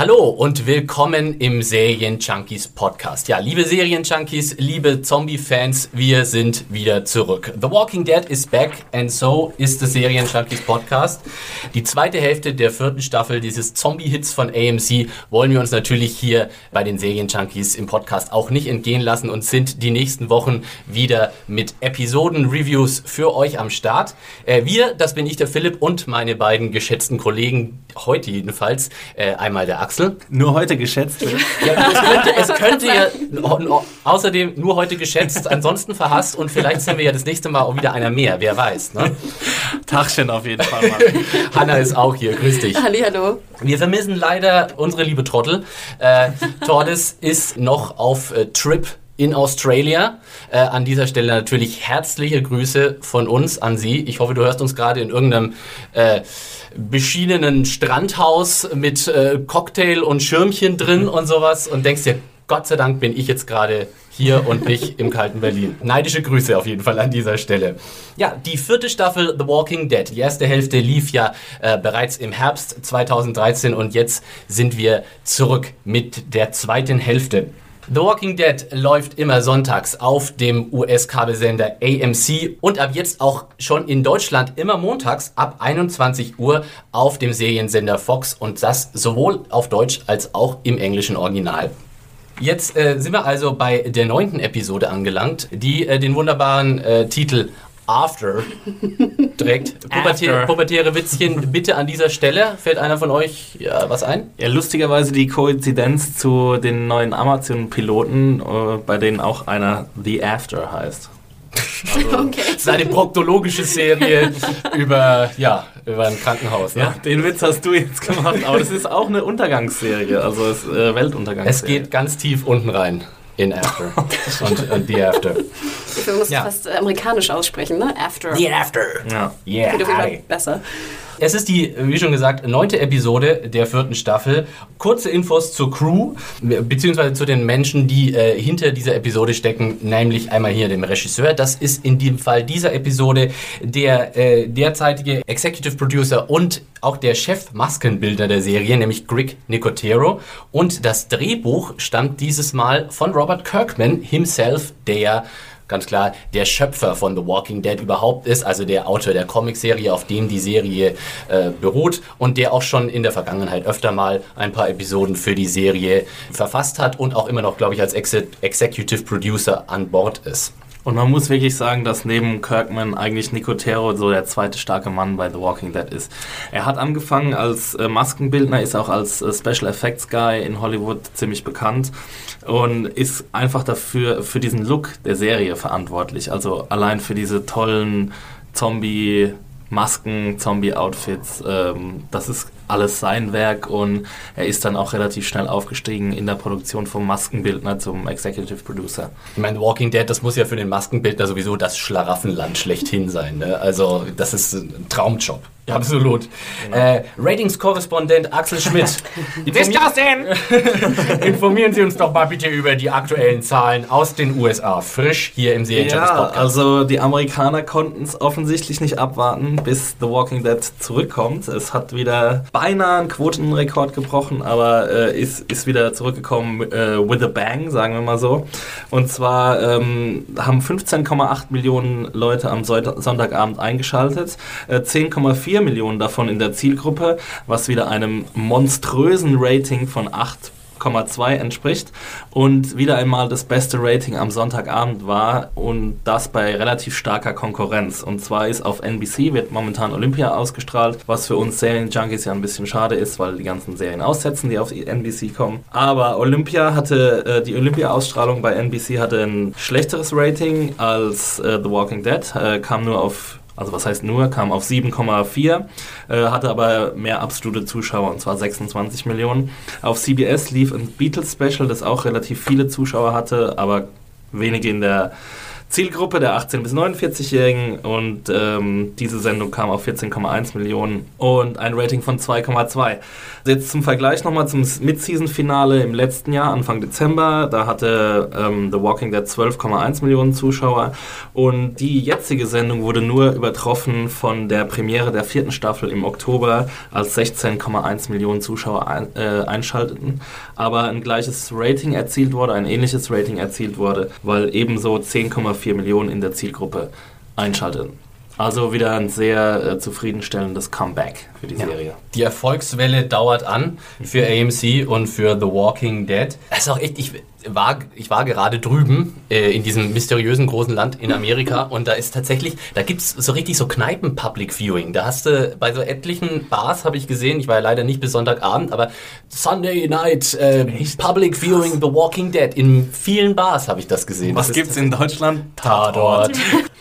Hallo und willkommen im Serien Junkies Podcast. Ja, liebe Serien Junkies, liebe Zombie-Fans, wir sind wieder zurück. The Walking Dead is back and so is the Serien Junkies Podcast. Die zweite Hälfte der vierten Staffel dieses Zombie-Hits von AMC wollen wir uns natürlich hier bei den Serien Junkies im Podcast auch nicht entgehen lassen und sind die nächsten Wochen wieder mit Episoden-Reviews für euch am Start. Äh, wir, das bin ich, der Philipp und meine beiden geschätzten Kollegen, heute jedenfalls, äh, einmal der Axel. Nur heute geschätzt. Ja, es könnte, es könnte ja außerdem nur heute geschätzt, ansonsten verhasst und vielleicht sind wir ja das nächste Mal auch wieder einer mehr, wer weiß. Ne? Tachchen auf jeden Fall. Hanna ist auch hier, grüß dich. Hallihallo. Wir vermissen leider unsere liebe Trottel. Äh, Tordes ist noch auf äh, Trip in Australia. Äh, an dieser Stelle natürlich herzliche Grüße von uns an Sie. Ich hoffe, du hörst uns gerade in irgendeinem äh, beschienenen Strandhaus mit äh, Cocktail und Schirmchen drin und sowas und denkst dir, Gott sei Dank bin ich jetzt gerade hier und nicht im kalten Berlin. Neidische Grüße auf jeden Fall an dieser Stelle. Ja, die vierte Staffel The Walking Dead. Die erste Hälfte lief ja äh, bereits im Herbst 2013 und jetzt sind wir zurück mit der zweiten Hälfte. The Walking Dead läuft immer sonntags auf dem US-Kabelsender AMC und ab jetzt auch schon in Deutschland immer montags ab 21 Uhr auf dem Seriensender Fox und das sowohl auf Deutsch als auch im englischen Original. Jetzt äh, sind wir also bei der neunten Episode angelangt, die äh, den wunderbaren äh, Titel After trägt. Pubertä pubertäre Witzchen bitte an dieser Stelle. Fällt einer von euch ja, was ein? Ja, lustigerweise die Koinzidenz zu den neuen Amazon-Piloten, äh, bei denen auch einer The After heißt. Also, okay. Das ist eine proktologische Serie über, ja, über ein Krankenhaus. Ne? Ja, den Witz hast du jetzt gemacht, aber das ist auch eine Untergangsserie, also es, äh, Weltuntergangsserie. Es geht ganz tief unten rein in After und, und The After. Ich muss ja. fast amerikanisch aussprechen, ne? After. The After. Ja. Yeah. Geht auf jeden Fall besser. Es ist die, wie schon gesagt, neunte Episode der vierten Staffel. Kurze Infos zur Crew, beziehungsweise zu den Menschen, die äh, hinter dieser Episode stecken, nämlich einmal hier dem Regisseur. Das ist in dem Fall dieser Episode der äh, derzeitige Executive Producer und auch der Chef-Maskenbildner der Serie, nämlich Greg Nicotero. Und das Drehbuch stammt dieses Mal von Robert Kirkman himself, der ganz klar der Schöpfer von The Walking Dead überhaupt ist, also der Autor der Comicserie, auf dem die Serie äh, beruht und der auch schon in der Vergangenheit öfter mal ein paar Episoden für die Serie verfasst hat und auch immer noch, glaube ich, als Ex Executive Producer an Bord ist. Und man muss wirklich sagen, dass neben Kirkman eigentlich Nicotero so der zweite starke Mann bei The Walking Dead ist. Er hat angefangen als äh, Maskenbildner, ist auch als äh, Special Effects Guy in Hollywood ziemlich bekannt und ist einfach dafür für diesen Look der Serie verantwortlich. Also allein für diese tollen Zombie Masken, Zombie-Outfits, ähm, das ist alles sein Werk und er ist dann auch relativ schnell aufgestiegen in der Produktion vom Maskenbildner zum Executive Producer. Ich meine, Walking Dead, das muss ja für den Maskenbildner sowieso das Schlaraffenland schlechthin sein. Ne? Also das ist ein Traumjob. Absolut. Genau. Äh, Ratings-Korrespondent Axel Schmidt. Wisst ihr denn? informieren Sie uns doch mal bitte über die aktuellen Zahlen aus den USA. Frisch hier im Serienjunkies-Podcast. Ja, also die Amerikaner konnten es offensichtlich nicht abwarten, bis The Walking Dead zurückkommt. Es hat wieder beinahe einen Quotenrekord gebrochen, aber äh, ist, ist wieder zurückgekommen äh, with a bang, sagen wir mal so. Und zwar ähm, haben 15,8 Millionen Leute am Sonntagabend eingeschaltet. Äh, 10,4 4 Millionen davon in der Zielgruppe, was wieder einem monströsen Rating von 8 8,2 entspricht und wieder einmal das beste Rating am Sonntagabend war und das bei relativ starker Konkurrenz. Und zwar ist auf NBC wird momentan Olympia ausgestrahlt, was für uns Serienjunkies ja ein bisschen schade ist, weil die ganzen Serien aussetzen, die auf NBC kommen. Aber Olympia hatte äh, die Olympia-Ausstrahlung bei NBC hatte ein schlechteres Rating als äh, The Walking Dead, äh, kam nur auf also was heißt nur, kam auf 7,4, äh, hatte aber mehr absolute Zuschauer und zwar 26 Millionen. Auf CBS lief ein Beatles Special, das auch relativ viele Zuschauer hatte, aber wenige in der Zielgruppe der 18- bis 49-Jährigen und ähm, diese Sendung kam auf 14,1 Millionen und ein Rating von 2,2. Jetzt zum Vergleich nochmal zum Mid-Season-Finale im letzten Jahr, Anfang Dezember. Da hatte ähm, The Walking Dead 12,1 Millionen Zuschauer und die jetzige Sendung wurde nur übertroffen von der Premiere der vierten Staffel im Oktober, als 16,1 Millionen Zuschauer ein, äh, einschalteten. Aber ein gleiches Rating erzielt wurde, ein ähnliches Rating erzielt wurde, weil ebenso 10,4 Millionen in der Zielgruppe einschalteten. Also wieder ein sehr äh, zufriedenstellendes Comeback für die ja. Serie. Die Erfolgswelle dauert an für AMC und für The Walking Dead. Das ist auch echt, ich, war, ich war gerade drüben äh, in diesem mysteriösen großen Land in Amerika und da ist tatsächlich, da gibt es so richtig so Kneipen-Public-Viewing. Da hast du bei so etlichen Bars, habe ich gesehen, ich war ja leider nicht bis Sonntagabend, aber Sunday Night äh, Public Viewing The Walking Dead. In vielen Bars habe ich das gesehen. Was gibt es in Deutschland? Tatort.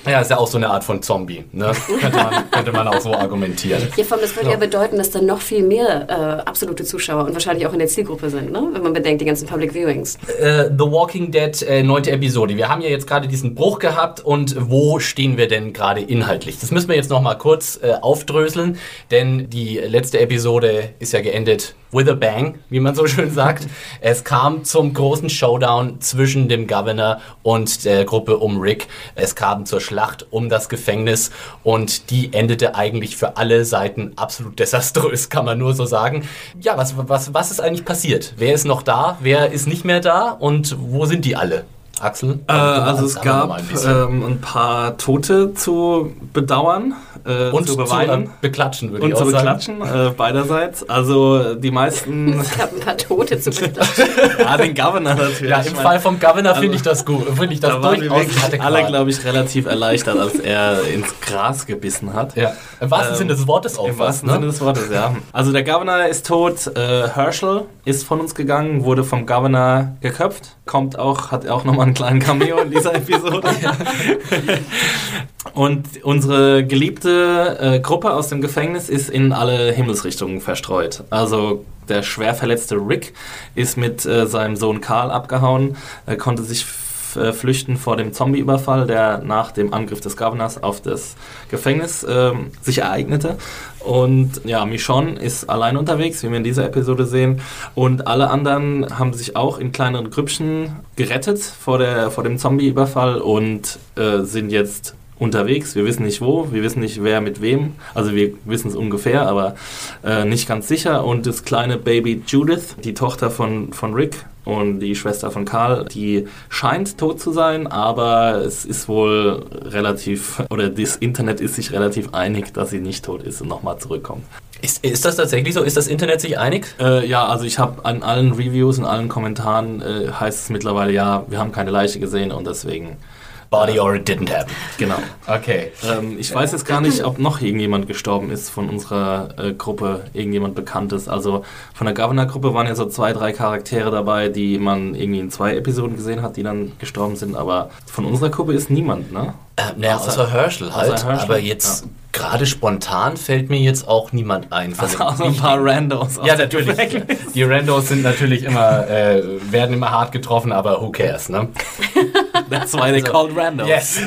Ja, ist ja auch so eine Art von Zombie. Ne? könnte, man, könnte man auch so argumentieren. Ja, vor allem, das würde ja. ja bedeuten, dass dann noch viel mehr äh, absolute Zuschauer und wahrscheinlich auch in der Zielgruppe sind, ne? wenn man bedenkt, die ganzen Public Viewings. Äh, The Walking Dead äh, neunte Episode. Wir haben ja jetzt gerade diesen Bruch gehabt und wo stehen wir denn gerade inhaltlich? Das müssen wir jetzt noch mal kurz äh, aufdröseln, denn die letzte Episode ist ja geendet with a bang, wie man so schön sagt. Es kam zum großen Showdown zwischen dem Governor und der Gruppe um Rick. Es kam zur Schlacht um das Gefängnis und die endete eigentlich für alle Seiten absolut desaströs, kann man nur so sagen. Ja, was, was, was ist eigentlich passiert? Wer ist noch da? Wer ist nicht mehr da? Und wo sind die alle? Axel? Äh, also es gab ein, ähm, ein, paar Tote zu bedauern äh, und zu beweinen. Zu, äh, beklatschen, würde ich auch sagen. Und zu beklatschen, äh, beiderseits. Also die meisten... es gab ein paar Tote zu beklatschen. ja, den Governor natürlich. Ja, im Fall vom Governor also, finde ich das gut. Finde ich das da durchaus alle, glaube ich, relativ erleichtert, als er ins Gras gebissen hat. Ja. Im wahrsten ähm, Sinne des Wortes auch. Im was, wahrsten ne? Sinne des Wortes, ja. Also der Governor ist tot. Äh, Herschel ist von uns gegangen, wurde vom Governor geköpft. Kommt auch, hat auch nochmal einen kleinen Cameo in dieser Episode. Und unsere geliebte äh, Gruppe aus dem Gefängnis ist in alle Himmelsrichtungen verstreut. Also der schwer verletzte Rick ist mit äh, seinem Sohn Karl abgehauen, er konnte sich äh, flüchten vor dem Zombie-Überfall, der nach dem Angriff des Governors auf das Gefängnis äh, sich ereignete. Und ja, Michonne ist allein unterwegs, wie wir in dieser Episode sehen. Und alle anderen haben sich auch in kleineren Grüppchen gerettet vor, der, vor dem Zombie-Überfall und äh, sind jetzt unterwegs. Wir wissen nicht wo, wir wissen nicht wer mit wem. Also wir wissen es ungefähr, aber äh, nicht ganz sicher. Und das kleine Baby Judith, die Tochter von, von Rick und die Schwester von Karl, die scheint tot zu sein, aber es ist wohl relativ, oder das Internet ist sich relativ einig, dass sie nicht tot ist und nochmal zurückkommt. Ist, ist das tatsächlich so? Ist das Internet sich einig? Äh, ja, also ich habe an allen Reviews, in allen Kommentaren äh, heißt es mittlerweile, ja, wir haben keine Leiche gesehen und deswegen Body or it didn't happen. Genau. Okay. Ähm, ich weiß jetzt gar nicht, ob noch irgendjemand gestorben ist von unserer äh, Gruppe, irgendjemand Bekanntes. Also von der Governor-Gruppe waren ja so zwei, drei Charaktere dabei, die man irgendwie in zwei Episoden gesehen hat, die dann gestorben sind. Aber von unserer Gruppe ist niemand, ne? Äh, naja, außer, außer Herschel halt. Außer Herschel, aber jetzt ja. gerade spontan fällt mir jetzt auch niemand ein. Also auch so ein paar Randos. Ja, natürlich. Die Randos sind natürlich immer, äh, werden immer hart getroffen, aber who cares, ne? That's why they also, called Randos. Yes.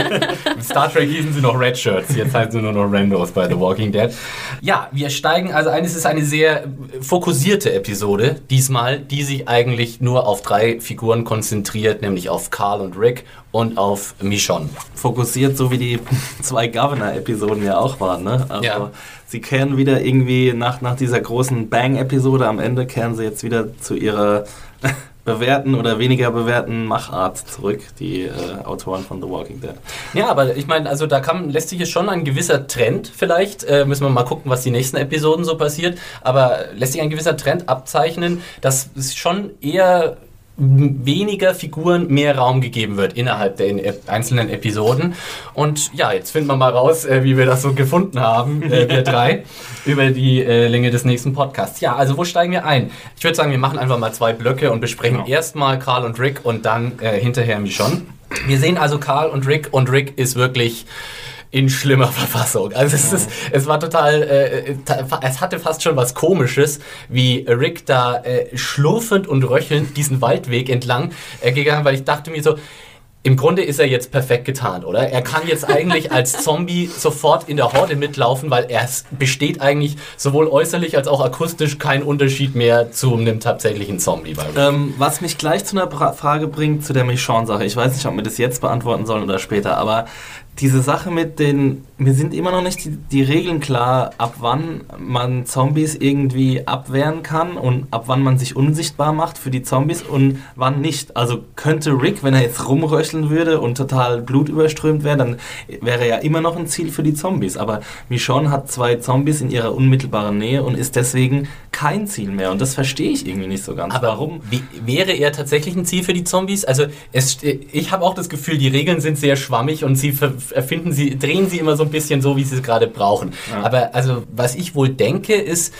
Star Trek hießen sie noch Red Shirts, jetzt heißen sie nur noch Randos bei The Walking Dead. Ja, wir steigen, also eines ist eine sehr fokussierte Episode diesmal, die sich eigentlich nur auf drei Figuren konzentriert, nämlich auf Carl und Rick und auf Michonne. Fokussiert, so wie die zwei Governor-Episoden ja auch waren, ne? Also ja. sie kehren wieder irgendwie nach, nach dieser großen Bang-Episode am Ende, kehren sie jetzt wieder zu ihrer bewährten oder weniger bewährten Machart zurück, die äh, Autoren von The Walking Dead. Ja, aber ich meine, also da kann, lässt sich jetzt schon ein gewisser Trend vielleicht, äh, müssen wir mal gucken, was die nächsten Episoden so passiert, aber lässt sich ein gewisser Trend abzeichnen, dass es schon eher weniger Figuren mehr Raum gegeben wird innerhalb der einzelnen Episoden. Und ja, jetzt finden wir mal raus, äh, wie wir das so gefunden haben, äh, wir drei, über die äh, Länge des nächsten Podcasts. Ja, also wo steigen wir ein? Ich würde sagen, wir machen einfach mal zwei Blöcke und besprechen genau. erstmal Karl und Rick und dann äh, hinterher Michonne. Wir sehen also Karl und Rick und Rick ist wirklich in schlimmer Verfassung. Also es, ist, es war total, äh, es hatte fast schon was Komisches, wie Rick da äh, schlurfend und röchelnd diesen Waldweg entlang äh, gegangen, weil ich dachte mir so, im Grunde ist er jetzt perfekt getan, oder? Er kann jetzt eigentlich als Zombie sofort in der Horde mitlaufen, weil er besteht eigentlich sowohl äußerlich als auch akustisch kein Unterschied mehr zu einem tatsächlichen Zombie. Ähm, was mich gleich zu einer Frage bringt, zu der Michonne-Sache. Ich weiß nicht, ob wir das jetzt beantworten sollen oder später, aber diese Sache mit den, mir sind immer noch nicht die, die, Regeln klar, ab wann man Zombies irgendwie abwehren kann und ab wann man sich unsichtbar macht für die Zombies und wann nicht. Also könnte Rick, wenn er jetzt rumröcheln würde und total blutüberströmt wäre, dann wäre er ja immer noch ein Ziel für die Zombies. Aber Michonne hat zwei Zombies in ihrer unmittelbaren Nähe und ist deswegen kein Ziel mehr. Und das verstehe ich irgendwie nicht so ganz. Aber warum? Wäre er tatsächlich ein Ziel für die Zombies? Also es, ich habe auch das Gefühl, die Regeln sind sehr schwammig und sie erfinden sie, drehen sie immer so ein bisschen so, wie sie es gerade brauchen. Ja. Aber also, was ich wohl denke, ist,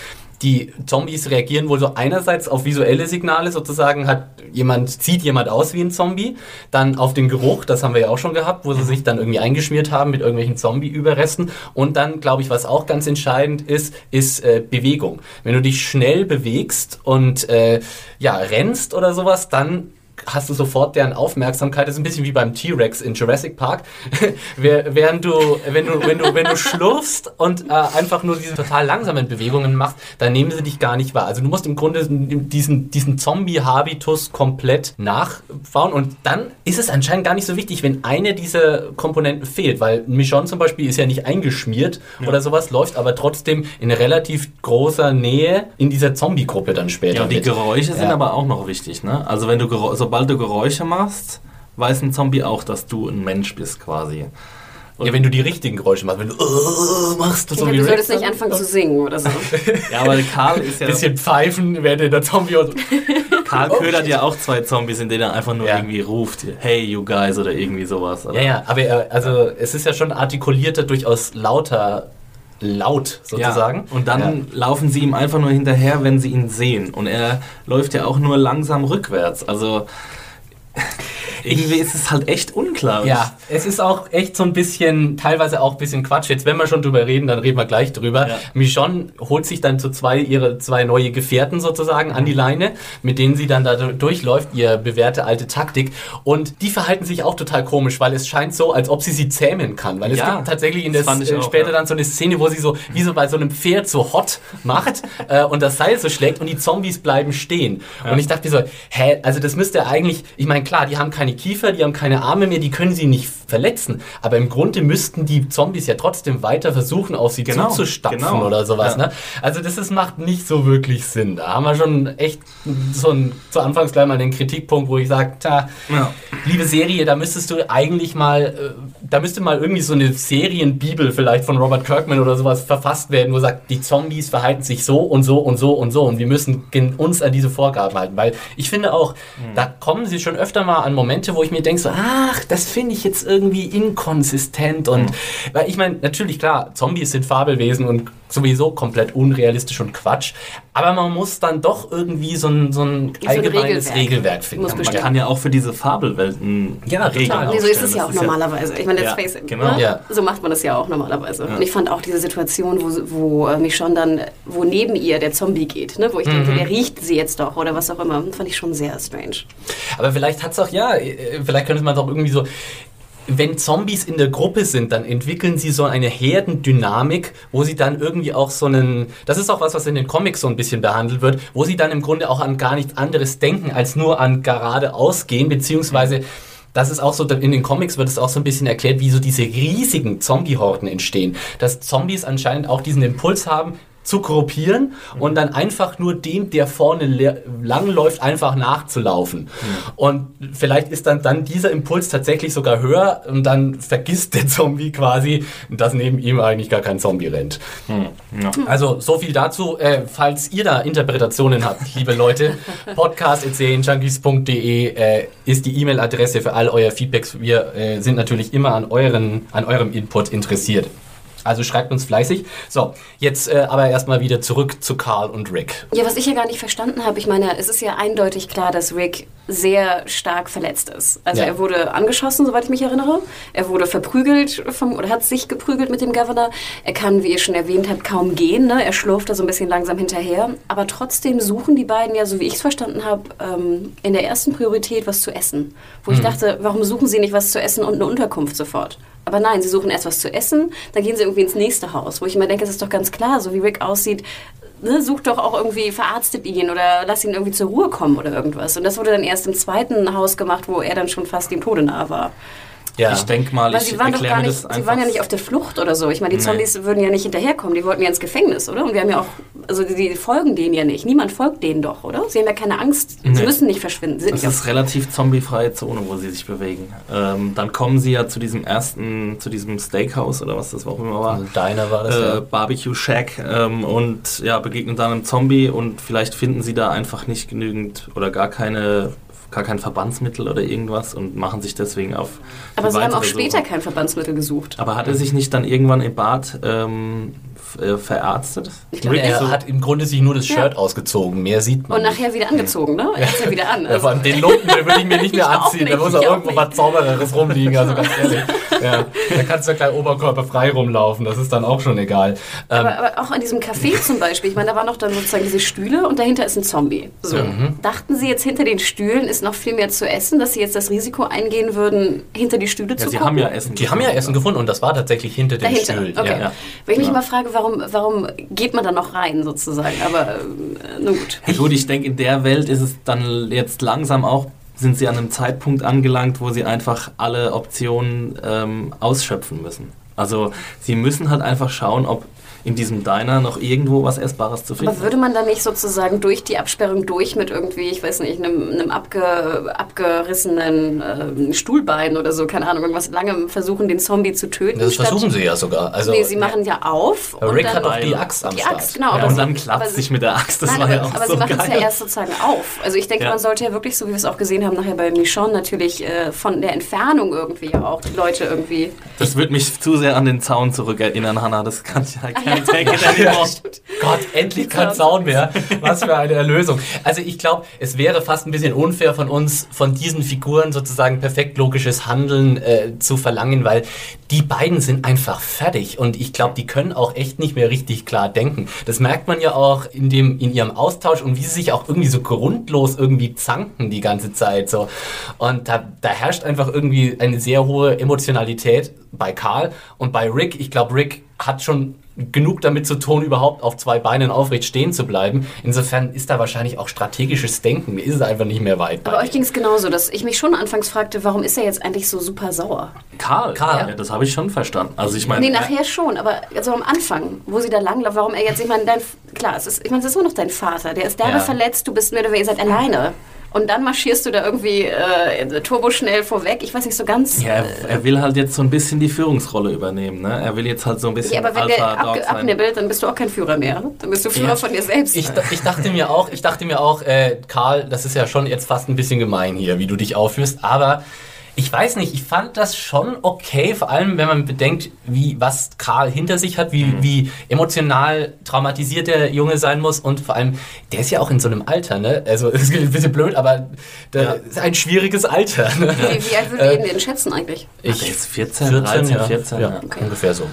die Zombies reagieren wohl so einerseits auf visuelle Signale, sozusagen hat jemand, sieht jemand aus wie ein Zombie, dann auf den Geruch, das haben wir ja auch schon gehabt, wo sie sich dann irgendwie eingeschmiert haben mit irgendwelchen Zombie-Überresten und dann, glaube ich, was auch ganz entscheidend ist, ist äh, Bewegung. Wenn du dich schnell bewegst und äh, ja, rennst oder sowas, dann hast du sofort deren Aufmerksamkeit. Das ist ein bisschen wie beim T-Rex in Jurassic Park. Während du, wenn du, wenn du, wenn du schlurfst und äh, einfach nur diese total langsamen Bewegungen machst, dann nehmen sie dich gar nicht wahr. Also du musst im Grunde diesen, diesen Zombie-Habitus komplett nachbauen und dann ist es anscheinend gar nicht so wichtig, wenn eine dieser Komponenten fehlt, weil Michonne zum Beispiel ist ja nicht eingeschmiert ja. oder sowas, läuft aber trotzdem in relativ großer Nähe in dieser Zombie-Gruppe dann später. Ja, und die mit. Geräusche sind aber auch noch wichtig, ne? Also wenn du Geräusche sobald du Geräusche machst, weiß ein Zombie auch, dass du ein Mensch bist quasi. Und ja, wenn du die richtigen Geräusche machst, wenn du uh, machst, du so wie Du solltest nicht anfangen zu singen oder so. ja, aber Karl ist ja... Bisschen pfeifen, während der Zombie... Karl oh, ködert ja auch zwei Zombies, in denen er einfach nur ja. irgendwie ruft, hey you guys oder irgendwie sowas. Oder? Ja, ja, aber er, also es ist ja schon artikulierter, durchaus lauter laut sozusagen. Ja, und dann ja. laufen sie ihm einfach nur hinterher, wenn sie ihn sehen. Und er läuft ja auch nur langsam rückwärts. Also irgendwie ist es halt echt unklar. Ja, es ist auch echt so ein bisschen, teilweise auch ein bisschen Quatsch. Jetzt, wenn wir schon drüber reden, dann reden wir gleich drüber. Ja. Michonne holt sich dann zu zwei ihre zwei neue Gefährten sozusagen an die Leine, mit denen sie dann da durchläuft, ihr bewährte alte Taktik. Und die verhalten sich auch total komisch, weil es scheint so, als ob sie sie zähmen kann. Weil es ja, gibt tatsächlich in der äh, später ja. dann so eine Szene, wo sie so wie so bei so einem Pferd so hot macht äh, und das Seil so schlägt und die Zombies bleiben stehen. Und ich dachte mir so, hä, also das müsste eigentlich, ich meine, klar, die haben keine Kiefer, die haben keine Arme mehr, die können sie nicht verletzen. Aber im Grunde müssten die Zombies ja trotzdem weiter versuchen, auf sie genau, zuzustapfen genau. oder sowas. Ja. Ne? Also das ist, macht nicht so wirklich Sinn. Da haben wir schon echt so ein, zu Anfangs gleich mal den Kritikpunkt, wo ich sage, ja. liebe Serie, da müsstest du eigentlich mal, äh, da müsste mal irgendwie so eine Serienbibel vielleicht von Robert Kirkman oder sowas verfasst werden, wo sagt, die Zombies verhalten sich so und so und so und so und wir müssen uns an diese Vorgaben halten. Weil ich finde auch, mhm. da kommen sie schon öfter mal an Momente, wo ich mir denke so, ach, das finde ich jetzt irgendwie inkonsistent und, mhm. weil ich meine, natürlich klar, Zombies sind Fabelwesen und sowieso komplett unrealistisch und Quatsch. Aber man muss dann doch irgendwie so ein, so ein allgemeines ein Regelwerk. Regelwerk, finden. Man kann ja auch für diese Fabelwelten ja, Regeln nee, So ist es ja auch normalerweise. Ich meine, let's ja, face it. Genau. Ne? Ja. So macht man das ja auch normalerweise. Ja. Und ich fand auch diese Situation, wo, wo äh, mich schon dann, wo neben ihr der Zombie geht, ne? wo ich mhm. denke, der riecht sie jetzt doch oder was auch immer, fand ich schon sehr strange. Aber vielleicht hat es auch, ja, äh, vielleicht könnte man es auch irgendwie so wenn Zombies in der Gruppe sind, dann entwickeln sie so eine Herdendynamik, wo sie dann irgendwie auch so einen, das ist auch was, was in den Comics so ein bisschen behandelt wird, wo sie dann im Grunde auch an gar nichts anderes denken, als nur an geradeaus gehen, beziehungsweise das ist auch so, in den Comics wird es auch so ein bisschen erklärt, wie so diese riesigen Zombie-Horden entstehen. Dass Zombies anscheinend auch diesen Impuls haben, zu gruppieren und dann einfach nur dem, der vorne langläuft, einfach nachzulaufen. Mhm. Und vielleicht ist dann, dann dieser Impuls tatsächlich sogar höher und dann vergisst der Zombie quasi, dass neben ihm eigentlich gar kein Zombie rennt. Mhm. Ja. Also so viel dazu. Äh, falls ihr da Interpretationen habt, liebe Leute, podcast.junkies.de äh, ist die E-Mail-Adresse für all euer Feedbacks. Wir äh, sind natürlich immer an, euren, an eurem Input interessiert. Also schreibt uns fleißig. So, jetzt äh, aber erstmal wieder zurück zu Carl und Rick. Ja, was ich ja gar nicht verstanden habe, ich meine, es ist ja eindeutig klar, dass Rick sehr stark verletzt ist. Also ja. er wurde angeschossen, soweit ich mich erinnere. Er wurde verprügelt vom, oder hat sich geprügelt mit dem Governor. Er kann, wie ihr schon erwähnt habt, kaum gehen. Ne? Er schlurft da so ein bisschen langsam hinterher. Aber trotzdem suchen die beiden ja, so wie ich es verstanden habe, ähm, in der ersten Priorität was zu essen. Wo mhm. ich dachte, warum suchen sie nicht was zu essen und eine Unterkunft sofort? Aber nein, sie suchen erst was zu essen, dann gehen sie irgendwie ins nächste Haus, wo ich immer denke, es ist doch ganz klar, so wie Rick aussieht, ne, sucht doch auch irgendwie, verarztet ihn oder lass ihn irgendwie zur Ruhe kommen oder irgendwas. Und das wurde dann erst im zweiten Haus gemacht, wo er dann schon fast dem Tode nahe war. Ja. Ich denke mal, Weil ich sie waren doch gar nicht, Sie waren ja nicht auf der Flucht oder so. Ich meine, die Zombies nee. würden ja nicht hinterherkommen. Die wollten ja ins Gefängnis, oder? Und wir haben ja auch, also die, die folgen denen ja nicht. Niemand folgt denen doch, oder? Sie haben ja keine Angst. Nee. Sie müssen nicht verschwinden. Sie das ist relativ zombiefreie Zone, wo sie sich bewegen. Ähm, dann kommen sie ja zu diesem ersten, zu diesem Steakhouse oder was das auch immer war. Also Diner war das, äh, ja. Barbecue Shack ähm, und ja, begegnen dann einem Zombie und vielleicht finden sie da einfach nicht genügend oder gar keine gar kein Verbandsmittel oder irgendwas und machen sich deswegen auf. Aber Sie haben auch später Suche. kein Verbandsmittel gesucht. Aber hat er sich nicht dann irgendwann im Bad ähm, äh, verärztet. Ich glaube, er so hat im Grunde sich nur das Shirt ja. ausgezogen. Mehr sieht man. Und nachher wieder angezogen, ne? Er ist ja wieder an. Also. Ja, den Lumpen den würde ich mir nicht mehr anziehen. Da muss auch irgendwo nicht. was Zaubereres rumliegen. Also ganz ehrlich. ja. Da kannst du ja gleich oberkörperfrei rumlaufen. Das ist dann auch schon egal. Aber, ähm, aber, auch an diesem Café zum Beispiel. Ich meine, da waren noch dann sozusagen diese Stühle und dahinter ist ein Zombie. So. Mhm. Dachten Sie jetzt hinter den Stühlen ist noch viel mehr zu essen, dass Sie jetzt das Risiko eingehen würden, hinter die Stühle ja, zu Sie gucken? Haben ja Essen die haben ja Essen gefunden und das war tatsächlich hinter den dahinter. Stühlen. Okay. Ja. Wenn ich mich mal frage, warum warum, warum geht man da noch rein sozusagen? Aber äh, nun gut. Ja, gut, ich denke, in der Welt ist es dann jetzt langsam auch sind sie an einem Zeitpunkt angelangt, wo sie einfach alle Optionen ähm, ausschöpfen müssen. Also sie müssen halt einfach schauen, ob in diesem Diner noch irgendwo was Essbares zu finden. Aber würde man da nicht sozusagen durch die Absperrung durch mit irgendwie, ich weiß nicht, einem, einem abge, abgerissenen äh, Stuhlbein oder so, keine Ahnung, irgendwas lange versuchen, den Zombie zu töten? Das versuchen sie ja sogar. Also, nee, sie machen ja, ja auf. Rick hat auch die Axt am die Axt, genau. Ja, und dann klappt sich mit der Axt, das nein, war ja auch Aber so sie machen es ja erst sozusagen auf. Also ich denke, ja. man sollte ja wirklich, so wie wir es auch gesehen haben, nachher bei Michonne natürlich äh, von der Entfernung irgendwie auch die Leute irgendwie... Das würde mich zu sehr an den Zaun zurückerinnern, Hannah, das kann ich ja kein Take it Oh, Gott, endlich kein Zaun mehr. Was für eine Erlösung. Also ich glaube, es wäre fast ein bisschen unfair von uns, von diesen Figuren sozusagen perfekt logisches Handeln äh, zu verlangen, weil die beiden sind einfach fertig und ich glaube, die können auch echt nicht mehr richtig klar denken. Das merkt man ja auch in, dem, in ihrem Austausch und wie sie sich auch irgendwie so grundlos irgendwie zanken die ganze Zeit. So. Und da, da herrscht einfach irgendwie eine sehr hohe Emotionalität bei Karl und bei Rick. Ich glaube, Rick hat schon genug damit zu tun, überhaupt auf zwei Beinen aufrecht stehen zu bleiben. Insofern ist da wahrscheinlich auch strategisches Denken. Mir ist es einfach nicht mehr weit. Aber euch ging es genauso, dass ich mich schon anfangs fragte, warum ist er jetzt eigentlich so super sauer? Karl, Karl, ja, das habe ich schon verstanden. Also ich meine, nee, nachher schon, aber also am Anfang, wo sie da langlaufen, warum er jetzt, ich meine, dein, klar, es ist, ich meine, es ist immer noch dein Vater, der ist derbe ja. verletzt, du bist mehr oder weniger, ihr seid alleine und dann marschierst du da irgendwie äh, turboschnell vorweg. Ich weiß nicht so ganz. Ja, er, er, will halt jetzt so ein bisschen die Führungsrolle übernehmen. Ne? Er will jetzt halt so ein bisschen. Ja, aber wenn der ab, abnibbelt, dann bist du auch kein Führer mehr. Dann bist du Führer ja. von dir selbst. Ich, ich, dachte mir auch, ich dachte mir auch, äh, Karl, das ist ja schon jetzt fast ein bisschen gemein hier, wie du dich aufführst, aber ich weiß nicht, ich fand das schon okay, vor allem wenn man bedenkt, wie was Karl hinter sich hat, wie, mhm. wie emotional traumatisiert der Junge sein muss und vor allem, der ist ja auch in so einem Alter, ne? Also es ist ein bisschen blöd, aber das ja. ist ein schwieriges Alter. Ne? Wie, wie, alt würdet ihr äh, ihn schätzen eigentlich? Ich Ach, jetzt 14, 14 13, ja. 14, ja, okay. ungefähr so.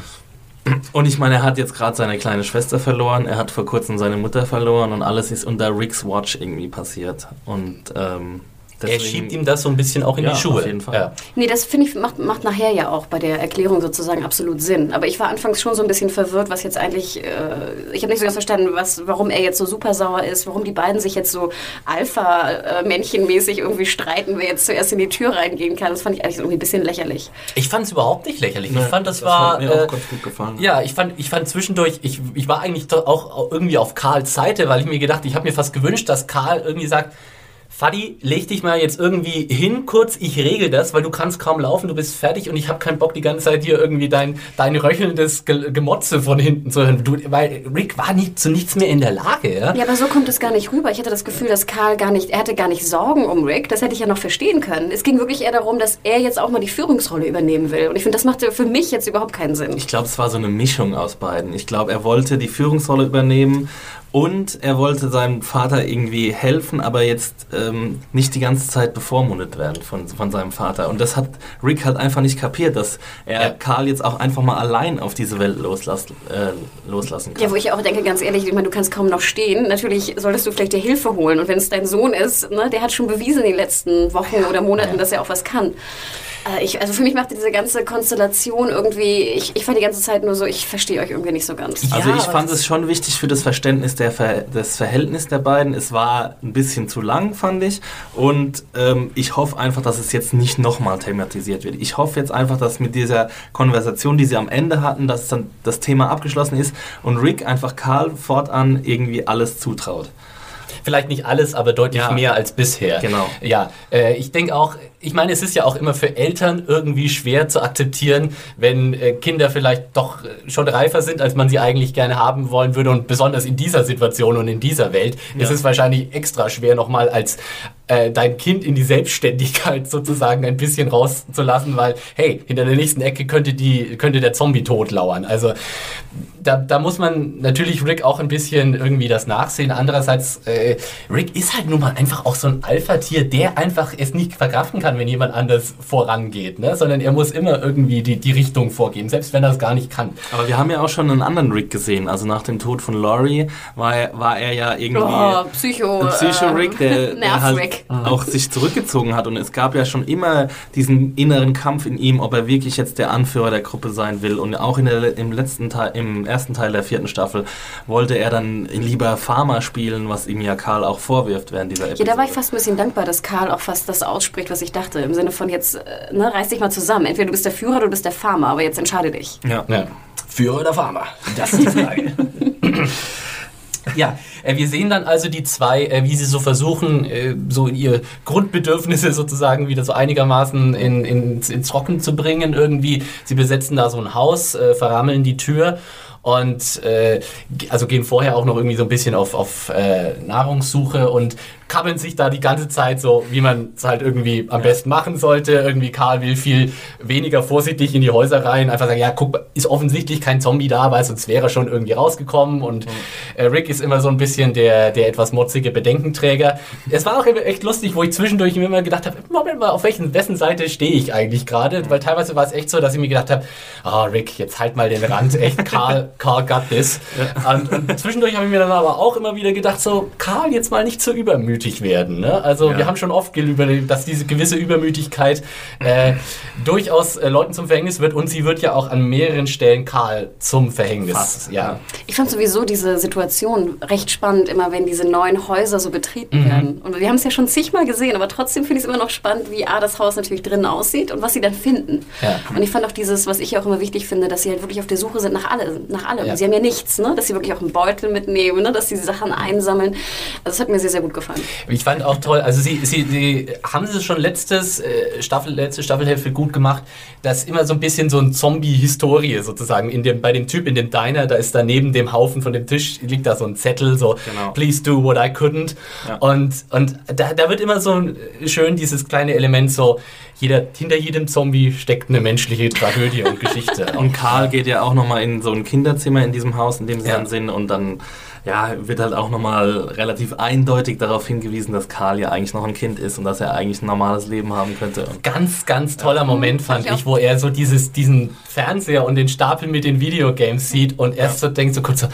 Und ich meine, er hat jetzt gerade seine kleine Schwester verloren, er hat vor kurzem seine Mutter verloren und alles ist unter Ricks Watch irgendwie passiert. Und ähm, Deswegen, er schiebt ihm das so ein bisschen auch in ja, die Schuhe. Auf jeden Fall. Ja. Nee, das finde ich macht, macht nachher ja auch bei der Erklärung sozusagen absolut Sinn. Aber ich war anfangs schon so ein bisschen verwirrt, was jetzt eigentlich. Äh, ich habe nicht so ganz verstanden, was, warum er jetzt so super sauer ist, warum die beiden sich jetzt so Alpha-Männchenmäßig irgendwie streiten, wer jetzt zuerst in die Tür reingehen kann. Das fand ich eigentlich irgendwie ein bisschen lächerlich. Ich fand es überhaupt nicht lächerlich. Nee, ich fand, das, das war. Hat mir äh, auch ganz gut gefallen. Ja, ich fand, ich fand zwischendurch, ich, ich war eigentlich auch irgendwie auf Karls Seite, weil ich mir gedacht, ich habe mir fast gewünscht, dass Karl irgendwie sagt, Fadi, leg dich mal jetzt irgendwie hin kurz, ich regel das, weil du kannst kaum laufen, du bist fertig und ich habe keinen Bock die ganze Zeit hier irgendwie dein, dein röchelndes Gemotze von hinten zu hören. Du, weil Rick war nicht, zu nichts mehr in der Lage. Ja? ja, aber so kommt es gar nicht rüber. Ich hatte das Gefühl, dass Karl gar nicht, er hatte gar nicht Sorgen um Rick. Das hätte ich ja noch verstehen können. Es ging wirklich eher darum, dass er jetzt auch mal die Führungsrolle übernehmen will. Und ich finde, das machte für mich jetzt überhaupt keinen Sinn. Ich glaube, es war so eine Mischung aus beiden. Ich glaube, er wollte die Führungsrolle übernehmen und er wollte seinem Vater irgendwie helfen, aber jetzt ähm, nicht die ganze Zeit bevormundet werden von, von seinem Vater. Und das hat Rick halt einfach nicht kapiert, dass er ja. Karl jetzt auch einfach mal allein auf diese Welt loslass, äh, loslassen kann. Ja, wo ich auch denke, ganz ehrlich, ich meine, du kannst kaum noch stehen. Natürlich solltest du vielleicht dir Hilfe holen. Und wenn es dein Sohn ist, ne, der hat schon bewiesen in den letzten Wochen oder Monaten, ja. dass er auch was kann. Äh, ich, also für mich machte diese ganze Konstellation irgendwie, ich, ich war die ganze Zeit nur so, ich verstehe euch irgendwie nicht so ganz. Also ja, ich fand es schon wichtig für das Verständnis der Ver des Verhältnisses der beiden. Es war ein bisschen zu lang, fand ich. Und ähm, ich hoffe einfach, dass es jetzt nicht nochmal thematisiert wird. Ich hoffe jetzt einfach, dass mit dieser Konversation, die sie am Ende hatten, dass dann das Thema abgeschlossen ist und Rick einfach Karl fortan irgendwie alles zutraut. Vielleicht nicht alles, aber deutlich ja. mehr als bisher. Genau. Ja, äh, ich denke auch, ich meine, es ist ja auch immer für Eltern irgendwie schwer zu akzeptieren, wenn äh, Kinder vielleicht doch äh, schon reifer sind, als man sie eigentlich gerne haben wollen würde. Und besonders in dieser Situation und in dieser Welt ja. ist es wahrscheinlich extra schwer, nochmal als äh, dein Kind in die Selbstständigkeit sozusagen ein bisschen rauszulassen, weil, hey, hinter der nächsten Ecke könnte, die, könnte der Zombie tot lauern. Also da, da muss man natürlich Rick auch ein bisschen irgendwie das nachsehen. Andererseits, äh, Rick ist halt nun mal einfach auch so ein Alpha-Tier, der einfach es nicht verkraften kann, wenn jemand anders vorangeht, ne? sondern er muss immer irgendwie die, die Richtung vorgeben, selbst wenn er es gar nicht kann. Aber wir haben ja auch schon einen anderen Rick gesehen. Also nach dem Tod von Laurie war er, war er ja irgendwie oh, Psycho, Psycho-Rick, der, der halt auch sich zurückgezogen hat. Und es gab ja schon immer diesen inneren Kampf in ihm, ob er wirklich jetzt der Anführer der Gruppe sein will. Und auch in der, im letzten Teil, im ersten Teil der vierten Staffel wollte er dann lieber Farmer spielen, was ihm ja Karl auch vorwirft während dieser Episode. Ja, da war ich fast ein bisschen dankbar, dass Karl auch fast das ausspricht, was ich dachte. Im Sinne von jetzt, äh, ne, reiß dich mal zusammen. Entweder du bist der Führer oder du bist der Farmer, aber jetzt entscheide dich. Ja. ja. Führer oder Farmer? Das ist die Frage. Ja, äh, wir sehen dann also die zwei, äh, wie sie so versuchen, so ihre Grundbedürfnisse sozusagen wieder so einigermaßen in, in, ins Trocken zu bringen. Irgendwie, sie besetzen da so ein Haus, verrammeln die Tür und äh, also gehen vorher auch noch irgendwie so ein bisschen auf, auf äh, Nahrungssuche und kabbeln sich da die ganze Zeit so, wie man es halt irgendwie am ja. besten machen sollte. Irgendwie Karl will viel weniger vorsichtig in die Häuser rein, einfach sagen, ja, guck, ist offensichtlich kein Zombie da, weil sonst wäre er schon irgendwie rausgekommen. Und äh, Rick ist immer so ein bisschen der, der etwas motzige Bedenkenträger. Es war auch echt lustig, wo ich zwischendurch mir immer gedacht habe, Moment mal, auf welchen, wessen Seite stehe ich eigentlich gerade? Weil teilweise war es echt so, dass ich mir gedacht habe, oh, Rick, jetzt halt mal den Rand, echt, Karl, Karl got this. Ja. Und, und zwischendurch habe ich mir dann aber auch immer wieder gedacht, so, Karl, jetzt mal nicht zu übermütig übermütig werden. Ne? Also ja. wir haben schon oft gelübert, dass diese gewisse Übermütigkeit äh, durchaus äh, Leuten zum Verhängnis wird und sie wird ja auch an mehreren Stellen Karl zum Verhängnis. Fast, ja. Ich fand sowieso diese Situation recht spannend, immer wenn diese neuen Häuser so betreten mhm. werden. Und wir haben es ja schon zigmal gesehen, aber trotzdem finde ich es immer noch spannend, wie A, das Haus natürlich drinnen aussieht und was sie dann finden. Ja. Und ich fand auch dieses, was ich ja auch immer wichtig finde, dass sie halt wirklich auf der Suche sind nach, alle, nach allem. Ja. Sie haben ja nichts, ne? dass sie wirklich auch einen Beutel mitnehmen, ne? dass sie Sachen einsammeln. Also das hat mir sehr, sehr gut gefallen. Ich fand auch toll, also sie, sie, sie haben es schon letztes äh, Staffel, letzte Staffelhälfte gut gemacht, dass immer so ein bisschen so ein Zombie-Historie sozusagen in dem, bei dem Typ in dem Diner, da ist da neben dem Haufen von dem Tisch liegt da so ein Zettel, so genau. please do what I couldn't. Ja. Und, und da, da wird immer so schön dieses kleine Element so, jeder, hinter jedem Zombie steckt eine menschliche Tragödie und Geschichte. und Karl geht ja auch nochmal in so ein Kinderzimmer in diesem Haus, in dem sie ja. dann sind und dann ja, wird halt auch nochmal relativ eindeutig darauf hingewiesen, dass Karl ja eigentlich noch ein Kind ist und dass er eigentlich ein normales Leben haben könnte. Ganz, ganz toller ja. Moment fand ich, wo er so dieses, diesen Fernseher und den Stapel mit den Videogames sieht und erst ja. so denkt so kurz so,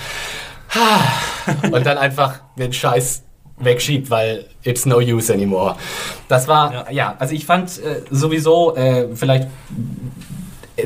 und dann einfach den Scheiß wegschiebt, weil it's no use anymore. Das war, ja, ja also ich fand äh, sowieso äh, vielleicht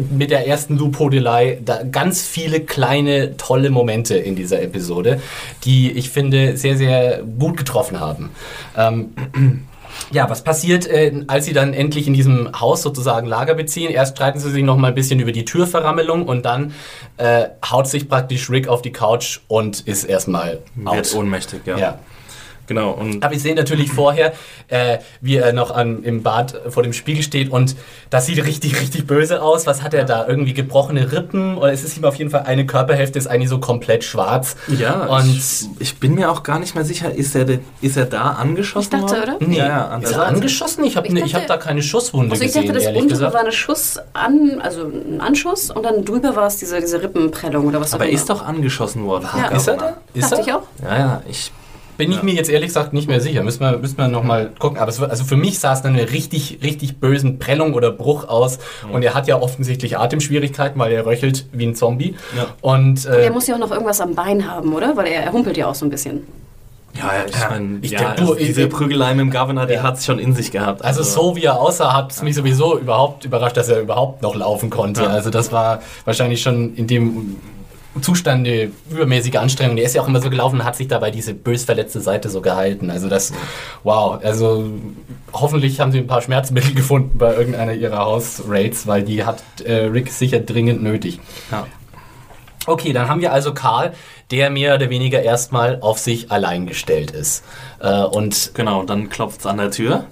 mit der ersten Luphodelei da ganz viele kleine, tolle Momente in dieser Episode, die ich finde sehr, sehr gut getroffen haben. Ähm, ja, was passiert, äh, als sie dann endlich in diesem Haus sozusagen Lager beziehen? Erst streiten sie sich noch mal ein bisschen über die Türverrammelung und dann äh, haut sich praktisch Rick auf die Couch und ist erstmal Wird ohnmächtig, ja. ja. Genau. Und Aber ich sehe natürlich vorher, äh, wie er noch an, im Bad vor dem Spiegel steht und das sieht richtig, richtig böse aus. Was hat er da? Irgendwie gebrochene Rippen? Oder ist es ihm auf jeden Fall eine Körperhälfte ist eigentlich so komplett schwarz? Ja, und ich, ich bin mir auch gar nicht mehr sicher, ist er, ist er da angeschossen ich dachte, worden? oder? Nee, ja, ja, ist er angeschossen? Ich habe ne, hab da keine Schusswunde also ich gesehen, dachte, das untere gesagt. war eine Schuss an, also ein Anschuss und dann drüber war es diese, diese Rippenprellung oder was Aber er ist doch angeschossen worden. Ja. Ist er da? Ist dachte er? ich auch. Ja, ja, ich bin ich mir jetzt ehrlich gesagt nicht mehr sicher. Müssen wir, müssen wir nochmal gucken. Aber es, also für mich sah es dann eine richtig, richtig bösen Prellung oder Bruch aus. Mhm. Und er hat ja offensichtlich Atemschwierigkeiten, weil er röchelt wie ein Zombie. Ja. Und, äh, er muss ja auch noch irgendwas am Bein haben, oder? Weil er, er humpelt ja auch so ein bisschen. Ja, ja, ich meine, ja, ja, also diese Prügelei mit dem Governor, die ja. hat es schon in sich gehabt. Also, also so wie er aussah, hat es mich sowieso überhaupt überrascht, dass er überhaupt noch laufen konnte. Also das war wahrscheinlich schon in dem Zustände, übermäßige Anstrengung. Der ist ja auch immer so gelaufen und hat sich dabei diese bös verletzte Seite so gehalten. Also das, wow. Also hoffentlich haben sie ein paar Schmerzmittel gefunden bei irgendeiner ihrer Hausraids, weil die hat äh, Rick sicher dringend nötig. Ja. Okay, dann haben wir also Karl, der mehr oder weniger erstmal auf sich allein gestellt ist. Äh, und genau, dann klopft es an der Tür.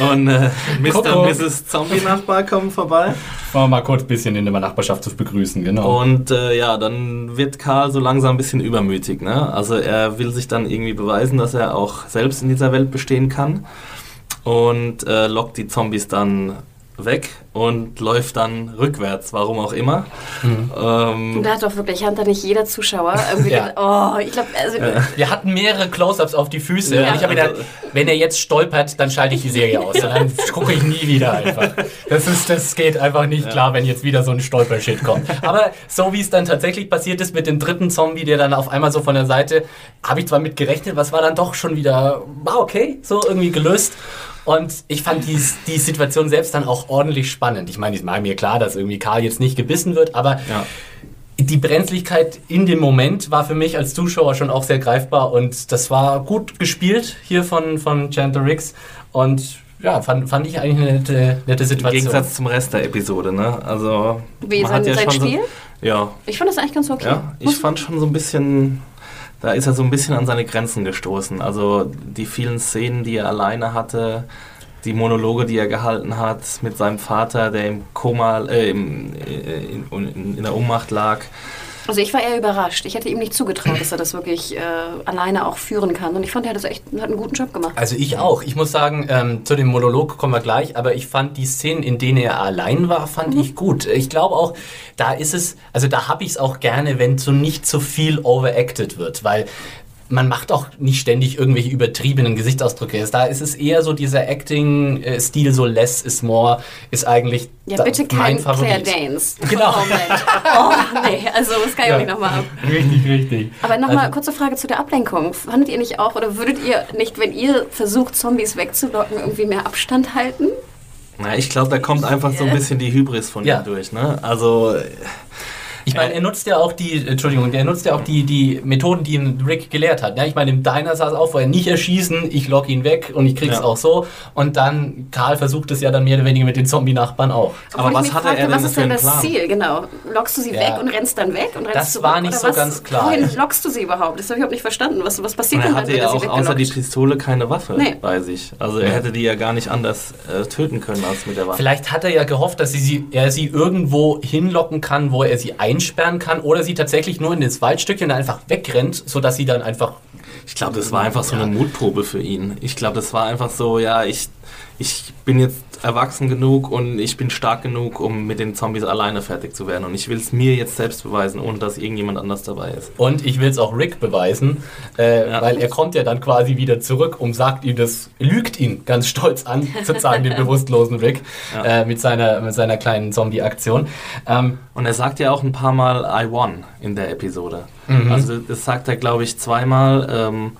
Und äh, Mr. und Mrs. Zombie-Nachbar kommen vorbei. Wollen wir mal kurz ein bisschen in der Nachbarschaft zu begrüßen, genau. Und äh, ja, dann wird Karl so langsam ein bisschen übermütig. Ne? Also er will sich dann irgendwie beweisen, dass er auch selbst in dieser Welt bestehen kann. Und äh, lockt die Zombies dann weg und läuft dann rückwärts, warum auch immer. Mhm. Ähm, da hat doch wirklich, hat da nicht jeder Zuschauer irgendwie ja. oh, ich glaube, also ja. Wir hatten mehrere Close-Ups auf die Füße ja. und ich habe gedacht, also, wenn er jetzt stolpert, dann schalte ich die Serie aus dann gucke ich nie wieder einfach. Das, ist, das geht einfach nicht klar, wenn jetzt wieder so ein Stolpershit kommt. Aber so wie es dann tatsächlich passiert ist mit dem dritten Zombie, der dann auf einmal so von der Seite, habe ich zwar mit gerechnet, was war dann doch schon wieder, war okay, so irgendwie gelöst. Und ich fand die, die Situation selbst dann auch ordentlich spannend. Ich meine, es war mir klar, dass irgendwie Karl jetzt nicht gebissen wird, aber ja. die Brenzlichkeit in dem Moment war für mich als Zuschauer schon auch sehr greifbar und das war gut gespielt hier von, von Chandler Riggs und ja, fand, fand ich eigentlich eine nette, nette Situation. Im Gegensatz zum Rest der Episode, ne? Also, Wie sein, ja sein Spiel? So, ja. Ich fand das eigentlich ganz okay. Ja, ich fand schon so ein bisschen da ist er so ein bisschen an seine Grenzen gestoßen. Also die vielen Szenen, die er alleine hatte, die Monologe, die er gehalten hat mit seinem Vater, der im Koma, äh, im, äh, in, in, in der Ohnmacht lag. Also ich war eher überrascht. Ich hätte ihm nicht zugetraut, dass er das wirklich äh, alleine auch führen kann. Und ich fand, er hat das echt hat einen guten Job gemacht. Also ich auch. Ich muss sagen, ähm, zu dem Monolog kommen wir gleich, aber ich fand die Szenen, in denen er allein war, fand mhm. ich gut. Ich glaube auch, da ist es, also da habe ich es auch gerne, wenn so nicht so viel overacted wird, weil man macht auch nicht ständig irgendwelche übertriebenen Gesichtsausdrücke. Da ist es eher so dieser Acting-Stil, so less is more, ist eigentlich ja, bitte kein Favorit. Claire Danes. Genau. oh, nee, also das kann ich ja. auch nicht nochmal ab. Richtig, richtig. Aber nochmal also, kurze Frage zu der Ablenkung. Fandet ihr nicht auch, oder würdet ihr nicht, wenn ihr versucht, Zombies wegzulocken, irgendwie mehr Abstand halten? Na, ich glaube, da kommt einfach so ein bisschen die Hybris von ja. ihm durch. Ne? Also ich meine, er nutzt ja auch die, Entschuldigung, er nutzt ja auch die, die Methoden, die ihn Rick gelehrt hat. Ja, ich meine, im Diner sah es auch vorher nicht erschießen, ich lock ihn weg und ich krieg's ja. auch so. Und dann, Karl versucht es ja dann mehr oder weniger mit den Zombie-Nachbarn auch. Aber was hatte er denn Was ist denn das Ziel? Genau. Lockst du sie ja. weg und rennst dann weg? Und rennst das zurück? war nicht so was, ganz klar. Wohin lockst du sie überhaupt? Das habe ich überhaupt nicht verstanden. Was, was passiert denn dann, wenn ja auch außer die Pistole keine Waffe nee. bei sich. Also er hätte die ja gar nicht anders äh, töten können als mit der Waffe. Vielleicht hat er ja gehofft, dass sie, er sie irgendwo hinlocken kann, wo er sie einsperren kann oder sie tatsächlich nur in das Waldstückchen einfach wegrennt, sodass sie dann einfach. Ich glaube, das war einfach so eine Mutprobe für ihn. Ich glaube, das war einfach so, ja, ich, ich bin jetzt erwachsen genug und ich bin stark genug, um mit den Zombies alleine fertig zu werden. Und ich will es mir jetzt selbst beweisen, ohne dass irgendjemand anders dabei ist. Und ich will es auch Rick beweisen, äh, ja. weil er kommt ja dann quasi wieder zurück und sagt ihm das, lügt ihn ganz stolz an, sozusagen den bewusstlosen Rick ja. äh, mit, seiner, mit seiner kleinen Zombie-Aktion. Ähm, und er sagt ja auch ein paar Mal I won in der Episode. Mhm. Also das sagt er, glaube ich, zweimal. Ähm,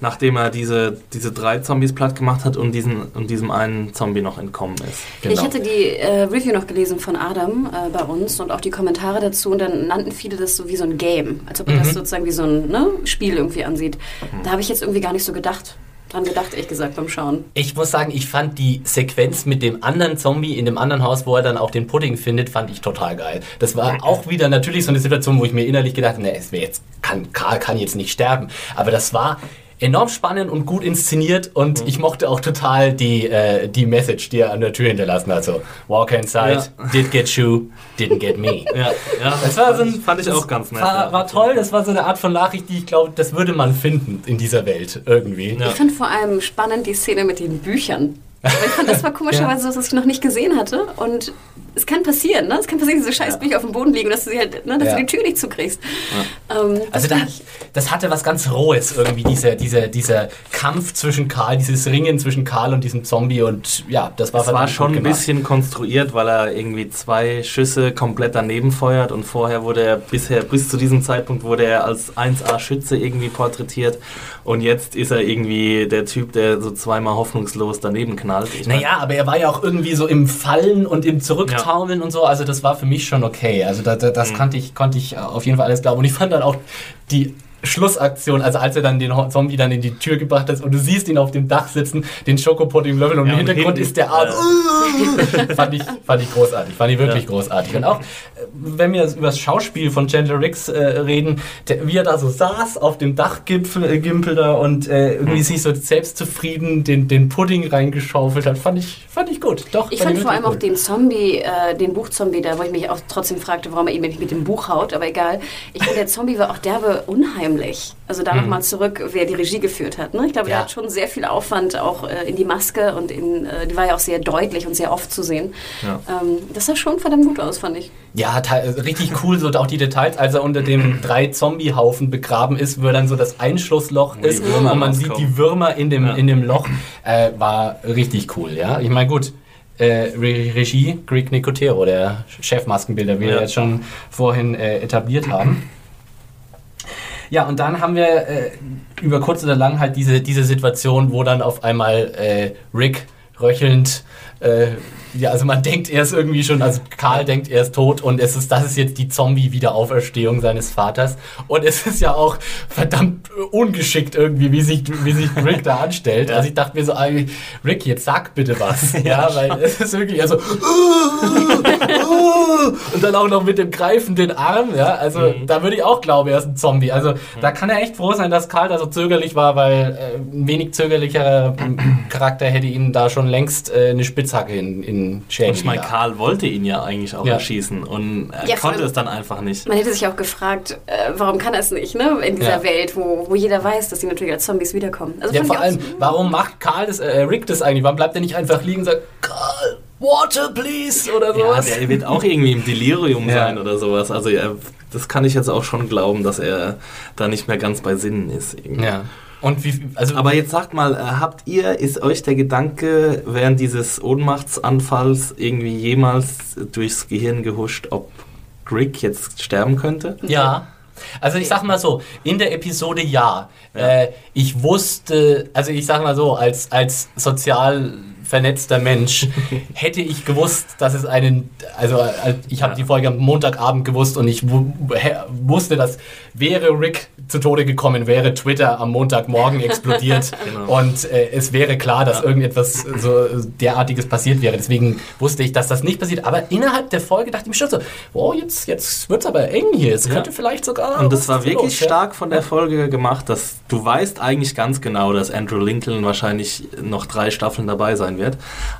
nachdem er diese, diese drei Zombies platt gemacht hat und, diesen, und diesem einen Zombie noch entkommen ist. Genau. Ich hatte die äh, Review noch gelesen von Adam äh, bei uns und auch die Kommentare dazu und dann nannten viele das so wie so ein Game, als ob man mhm. das sozusagen wie so ein ne, Spiel irgendwie ansieht. Mhm. Da habe ich jetzt irgendwie gar nicht so gedacht dran gedacht, ehrlich gesagt, beim Schauen. Ich muss sagen, ich fand die Sequenz mit dem anderen Zombie in dem anderen Haus, wo er dann auch den Pudding findet, fand ich total geil. Das war auch wieder natürlich so eine Situation, wo ich mir innerlich gedacht habe, nee, es jetzt kann, Karl kann jetzt nicht sterben. Aber das war enorm spannend und gut inszeniert und mhm. ich mochte auch total die, äh, die Message, die er an der Tür hinterlassen hat. So, walk inside, ja. did get you, didn't get me. Ja, ja das war so ein, fand ich auch ganz nett. War, war, toll, das war so eine Art von Nachricht, die ich glaube, das würde man finden in dieser Welt irgendwie. Ich fand vor allem spannend die Szene mit den Büchern. Aber ich fand, das war komischerweise ja. so, was ich noch nicht gesehen hatte. Und es kann passieren, ne? Es kann passieren, dass diese scheiß Bücher auf dem Boden liegen, dass du, sie halt, ne, dass ja. du die Tür nicht zukriegst. Ja. Ähm, also da, das hatte was ganz Rohes irgendwie, dieser, dieser, dieser Kampf zwischen Karl, dieses Ringen zwischen Karl und diesem Zombie und ja, das war Das war schon ein bisschen konstruiert, weil er irgendwie zwei Schüsse komplett daneben feuert und vorher wurde er bisher, bis zu diesem Zeitpunkt wurde er als 1A-Schütze irgendwie porträtiert und jetzt ist er irgendwie der Typ, der so zweimal hoffnungslos daneben knallt. Ich naja, aber er war ja auch irgendwie so im Fallen und im Zurücktaumeln ja. und so. Also das war für mich schon okay. Also da, da, das mhm. konnte, ich, konnte ich auf jeden Fall alles glauben. Und ich fand dann auch die Schlussaktion, also als er dann den Zombie dann in die Tür gebracht hat und du siehst ihn auf dem Dach sitzen, den Schokopudding löffeln und ja, im Hintergrund ist der Arm. Ja. fand, ich, fand ich großartig, fand ich wirklich ja. großartig. Und auch, äh, wenn wir über das Schauspiel von Chandler Riggs äh, reden, der, wie er da so saß auf dem Dachgipfel äh, Gimpel da und äh, irgendwie mhm. sich so selbstzufrieden den, den Pudding reingeschaufelt hat, fand ich, fand ich gut. Doch, ich fand vor allem gut. auch den Zombie, äh, den Buchzombie da, wo ich mich auch trotzdem fragte, warum er ihn nicht mit dem Buch haut, aber egal. Ich finde, der Zombie war auch derbe unheimlich unheimlich. Also da mhm. nochmal zurück, wer die Regie geführt hat. Ne? Ich glaube, ja. der hat schon sehr viel Aufwand auch äh, in die Maske und in, äh, die war ja auch sehr deutlich und sehr oft zu sehen. Ja. Ähm, das sah schon verdammt gut aus, fand ich. Ja, richtig cool, so auch die Details, als er unter dem drei Zombie-Haufen begraben ist, wo dann so das Einschlussloch wo ist und man sieht die Würmer in dem, ja. in dem Loch, äh, war richtig cool, ja. Ich meine, gut, äh, Regie Greg Nicotero, der Chefmaskenbilder, wie wir jetzt schon vorhin äh, etabliert haben. Ja, und dann haben wir äh, über kurz oder lang halt diese, diese Situation, wo dann auf einmal äh, Rick röchelnd äh, ja, also man denkt, er ist irgendwie schon, also Karl denkt, er ist tot und es ist, das ist jetzt die Zombie-Wiederauferstehung seines Vaters. Und es ist ja auch verdammt ungeschickt irgendwie, wie sich, wie sich Rick da anstellt. Also ich dachte mir so, Rick, jetzt sag bitte was. Ja, weil es ist wirklich, also und dann auch noch mit dem greifenden Arm, ja, also mhm. da würde ich auch glauben, er ist ein Zombie. Also mhm. da kann er echt froh sein, dass Karl da so zögerlich war, weil äh, ein wenig zögerlicherer Charakter hätte ihn da schon längst äh, eine Spitzhacke in, in Shady. Ich meine, Karl wollte ihn ja eigentlich auch ja. erschießen und er ja, konnte es dann einfach nicht. Man hätte sich auch gefragt, äh, warum kann er es nicht, ne? In dieser ja. Welt, wo, wo jeder weiß, dass die natürlich als Zombies wiederkommen. Also ja, vor allem, warum macht Karl das, äh, Rick das eigentlich? Warum bleibt er nicht einfach liegen und sagt, Karl, Water, please, oder sowas? Ja, der wird auch irgendwie im Delirium sein oder sowas. Also ja, das kann ich jetzt auch schon glauben, dass er da nicht mehr ganz bei Sinnen ist. Irgendwie. Ja. Und wie, also Aber jetzt sagt mal, äh, habt ihr, ist euch der Gedanke während dieses Ohnmachtsanfalls irgendwie jemals durchs Gehirn gehuscht, ob Rick jetzt sterben könnte? Ja. Also ich sag mal so, in der Episode ja. ja. Äh, ich wusste, also ich sag mal so, als, als sozial vernetzter Mensch, hätte ich gewusst, dass es einen, also äh, ich habe ja. die Folge am Montagabend gewusst und ich wusste, dass wäre Rick zu Tode gekommen, wäre Twitter am Montagmorgen explodiert genau. und äh, es wäre klar, dass ja. irgendetwas so derartiges passiert wäre. Deswegen wusste ich, dass das nicht passiert. Aber innerhalb der Folge dachte ich mir schon so, wow, jetzt, jetzt wird es aber eng hier. Es ja. könnte vielleicht sogar. Und das war wirklich los, stark von der Folge gemacht, dass du weißt eigentlich ganz genau, dass Andrew Lincoln wahrscheinlich noch drei Staffeln dabei sein wird wird.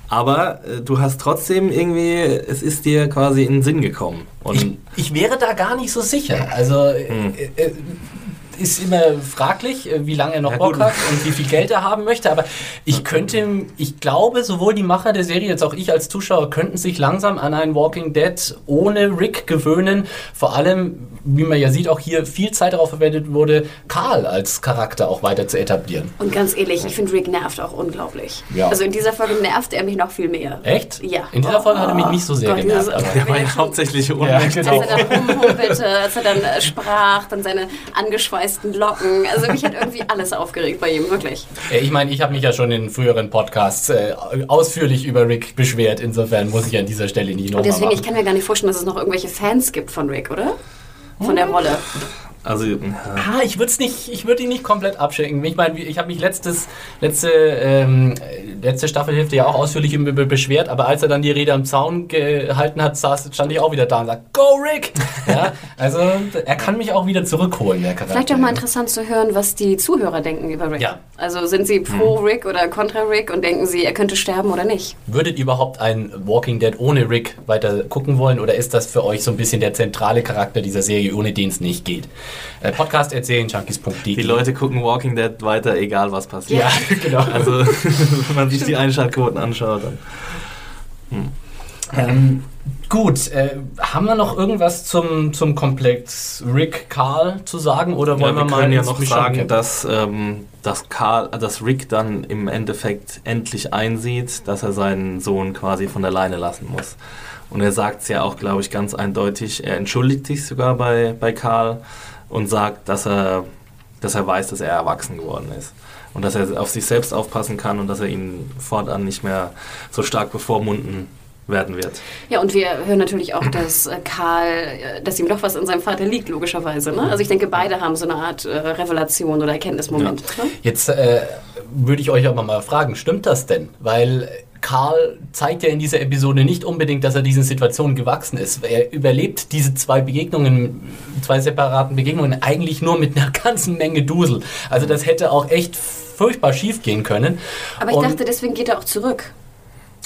Aber äh, du hast trotzdem irgendwie, es ist dir quasi in den Sinn gekommen. Ich, ich, wäre da gar nicht so sicher. Also hm. äh, äh ist immer fraglich, äh, wie lange er noch ja, Bock hat und wie viel Geld er haben möchte. Aber ich könnte, ich glaube, sowohl die Macher der Serie als auch ich als Zuschauer könnten sich langsam an ein Walking Dead ohne Rick gewöhnen. Vor allem, wie man ja sieht, auch hier viel Zeit darauf verwendet wurde, Karl als Charakter auch weiter zu etablieren. Und ganz ehrlich, ich finde Rick nervt auch unglaublich. Ja. Also in dieser Folge nervt er mich noch viel mehr. Echt? Ja. In dieser Folge oh, hat er mich nicht so sehr Gott, genervt. Aber der war ja hauptsächlich unmächtig. Ja, genau. Als er dann rumhumpelte, als er dann äh, sprach, dann seine angeschweißten weißen Locken. Also mich hat irgendwie alles aufgeregt bei ihm, wirklich. Ich meine, ich habe mich ja schon in früheren Podcasts äh, ausführlich über Rick beschwert. Insofern muss ich an dieser Stelle nicht nochmal deswegen, machen. ich kann mir gar nicht vorstellen, dass es noch irgendwelche Fans gibt von Rick, oder? Von der Rolle. Also, ja. ah, ich würde nicht, ich würde ihn nicht komplett abschenken. Ich meine, ich habe mich letztes, letzte, ähm, letzte Staffelhälfte ja auch ausführlich über beschwert, aber als er dann die Rede am Zaun gehalten hat, saß, stand ich auch wieder da und sagte, Go Rick! ja, also er kann mich auch wieder zurückholen, der Charakter. Vielleicht auch mal interessant zu hören, was die Zuhörer denken über Rick. Ja. Also sind sie pro hm. Rick oder contra Rick und denken sie, er könnte sterben oder nicht? Würdet ihr überhaupt ein Walking Dead ohne Rick weiter gucken wollen oder ist das für euch so ein bisschen der zentrale Charakter dieser Serie, ohne den es nicht geht? Äh, Podcast erzählen, junkies.de. Die Leute gucken Walking Dead weiter, egal was passiert. Ja, genau. Also, wenn man sich die Einschaltquoten anschaut, dann. Hm. Ähm, gut, äh, haben wir noch irgendwas zum, zum Komplex Rick Carl zu sagen oder wollen ja, wir, wir mal ja noch sagen, dass, ähm, dass Carl, dass Rick dann im Endeffekt endlich einsieht, dass er seinen Sohn quasi von der Leine lassen muss. Und er sagt es ja auch, glaube ich, ganz eindeutig. Er entschuldigt sich sogar bei, bei Karl und sagt, dass er, dass er weiß, dass er erwachsen geworden ist. Und dass er auf sich selbst aufpassen kann und dass er ihn fortan nicht mehr so stark bevormunden werden wird. Ja, und wir hören natürlich auch, dass äh, Karl, äh, dass ihm doch was in seinem Vater liegt, logischerweise. Ne? Also ich denke, beide haben so eine Art äh, Revelation oder Erkenntnismoment. Ja. Ne? Jetzt äh, würde ich euch aber mal fragen, stimmt das denn? Weil Karl zeigt ja in dieser Episode nicht unbedingt, dass er diesen Situationen gewachsen ist. Er überlebt diese zwei Begegnungen, zwei separaten Begegnungen eigentlich nur mit einer ganzen Menge Dusel. Also das hätte auch echt furchtbar schief gehen können. Aber ich und dachte, deswegen geht er auch zurück.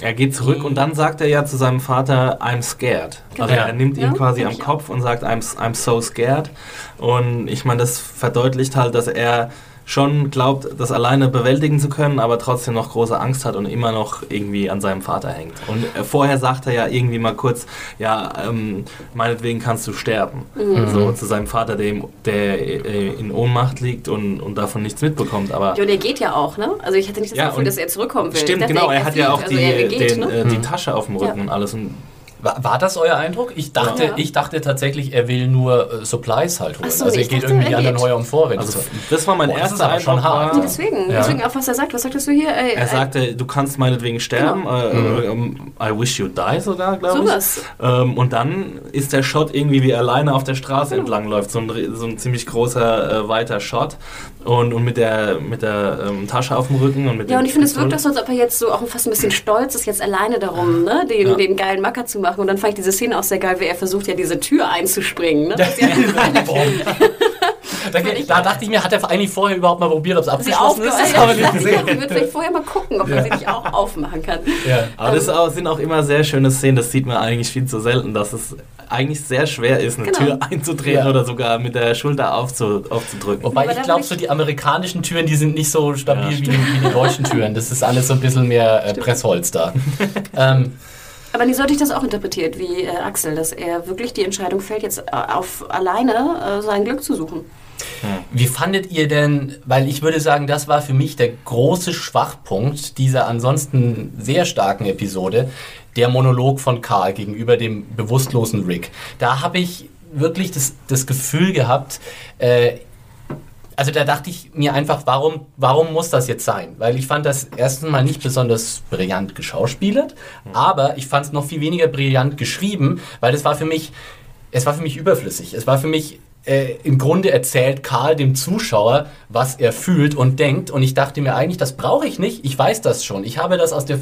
Er geht zurück und dann sagt er ja zu seinem Vater, I'm scared. Genau. Also er nimmt ihn ja, quasi am Kopf und sagt, I'm, I'm so scared. Und ich meine, das verdeutlicht halt, dass er schon glaubt, das alleine bewältigen zu können, aber trotzdem noch große Angst hat und immer noch irgendwie an seinem Vater hängt. Und äh, vorher sagt er ja irgendwie mal kurz, ja, ähm, meinetwegen kannst du sterben. Mhm. So zu seinem Vater, der, der äh, in Ohnmacht liegt und, und davon nichts mitbekommt. Aber ja, und er geht ja auch, ne? Also ich hatte nicht das ja, Gefühl, dass er zurückkommen will. Stimmt, genau, er, er hat ja auch also die, geht, den, ne? äh, die mhm. Tasche auf dem Rücken ja. und alles. Und war, war, das euer Eindruck? Ich dachte, ja. ich dachte tatsächlich, er will nur äh, Supplies halt holen. So, also er geht dachte, irgendwie anderen Heuer um vor. Wenn also, das war mein oh, erster Eindruck. Schon hart. Nee, deswegen, ja. deswegen auch was er sagt. Was sagtest du hier? Ey, er sagte, du kannst meinetwegen sterben. Genau. Äh, mhm. I wish you die sogar, glaube ich. So ähm, und dann ist der Shot irgendwie, wie er alleine auf der Straße genau. entlang läuft. So ein, so ein ziemlich großer, äh, weiter Shot. Und, und mit der, mit der ähm, Tasche auf dem Rücken. Und mit ja, und ich finde, es wirkt auch so, als ob er jetzt so auch fast ein bisschen stolz ist, jetzt alleine darum, ne, den, ja. den geilen Macker zu machen. Und dann fand ich diese Szene auch sehr geil, wie er versucht ja diese Tür einzuspringen. Ne? Ja. da, da, dachte ich mir, hat er eigentlich vorher überhaupt mal probiert, ob es abgeschlossen ist? Das ich nicht gesehen. Ich würde vielleicht vorher mal gucken, ob ja. man sie nicht auch aufmachen kann. Ja. Aber das ähm. sind auch immer sehr schöne Szenen, das sieht man eigentlich viel zu selten, dass es eigentlich sehr schwer ist, eine genau. Tür einzudrehen ja. oder sogar mit der Schulter aufzu, aufzudrücken. Wobei ich glaube, so die amerikanischen Türen, die sind nicht so stabil ja, wie, die, wie, die, deutschen Türen. Das ist alles so ein bisschen mehr äh, Pressholz da. ähm, aber wie sollte ich das auch interpretiert wie äh, Axel, dass er wirklich die Entscheidung fällt, jetzt äh, auf alleine äh, sein Glück zu suchen? Wie fandet ihr denn, weil ich würde sagen, das war für mich der große Schwachpunkt dieser ansonsten sehr starken Episode, der Monolog von Karl gegenüber dem bewusstlosen Rick. Da habe ich wirklich das, das Gefühl gehabt, äh, also da dachte ich mir einfach, warum, warum muss das jetzt sein? Weil ich fand das erstens mal nicht besonders brillant geschauspielert, mhm. aber ich fand es noch viel weniger brillant geschrieben, weil es war für mich, es war für mich überflüssig. Es war für mich äh, im Grunde erzählt Karl dem Zuschauer, was er fühlt und denkt. Und ich dachte mir eigentlich, das brauche ich nicht. Ich weiß das schon. Ich habe das aus äh,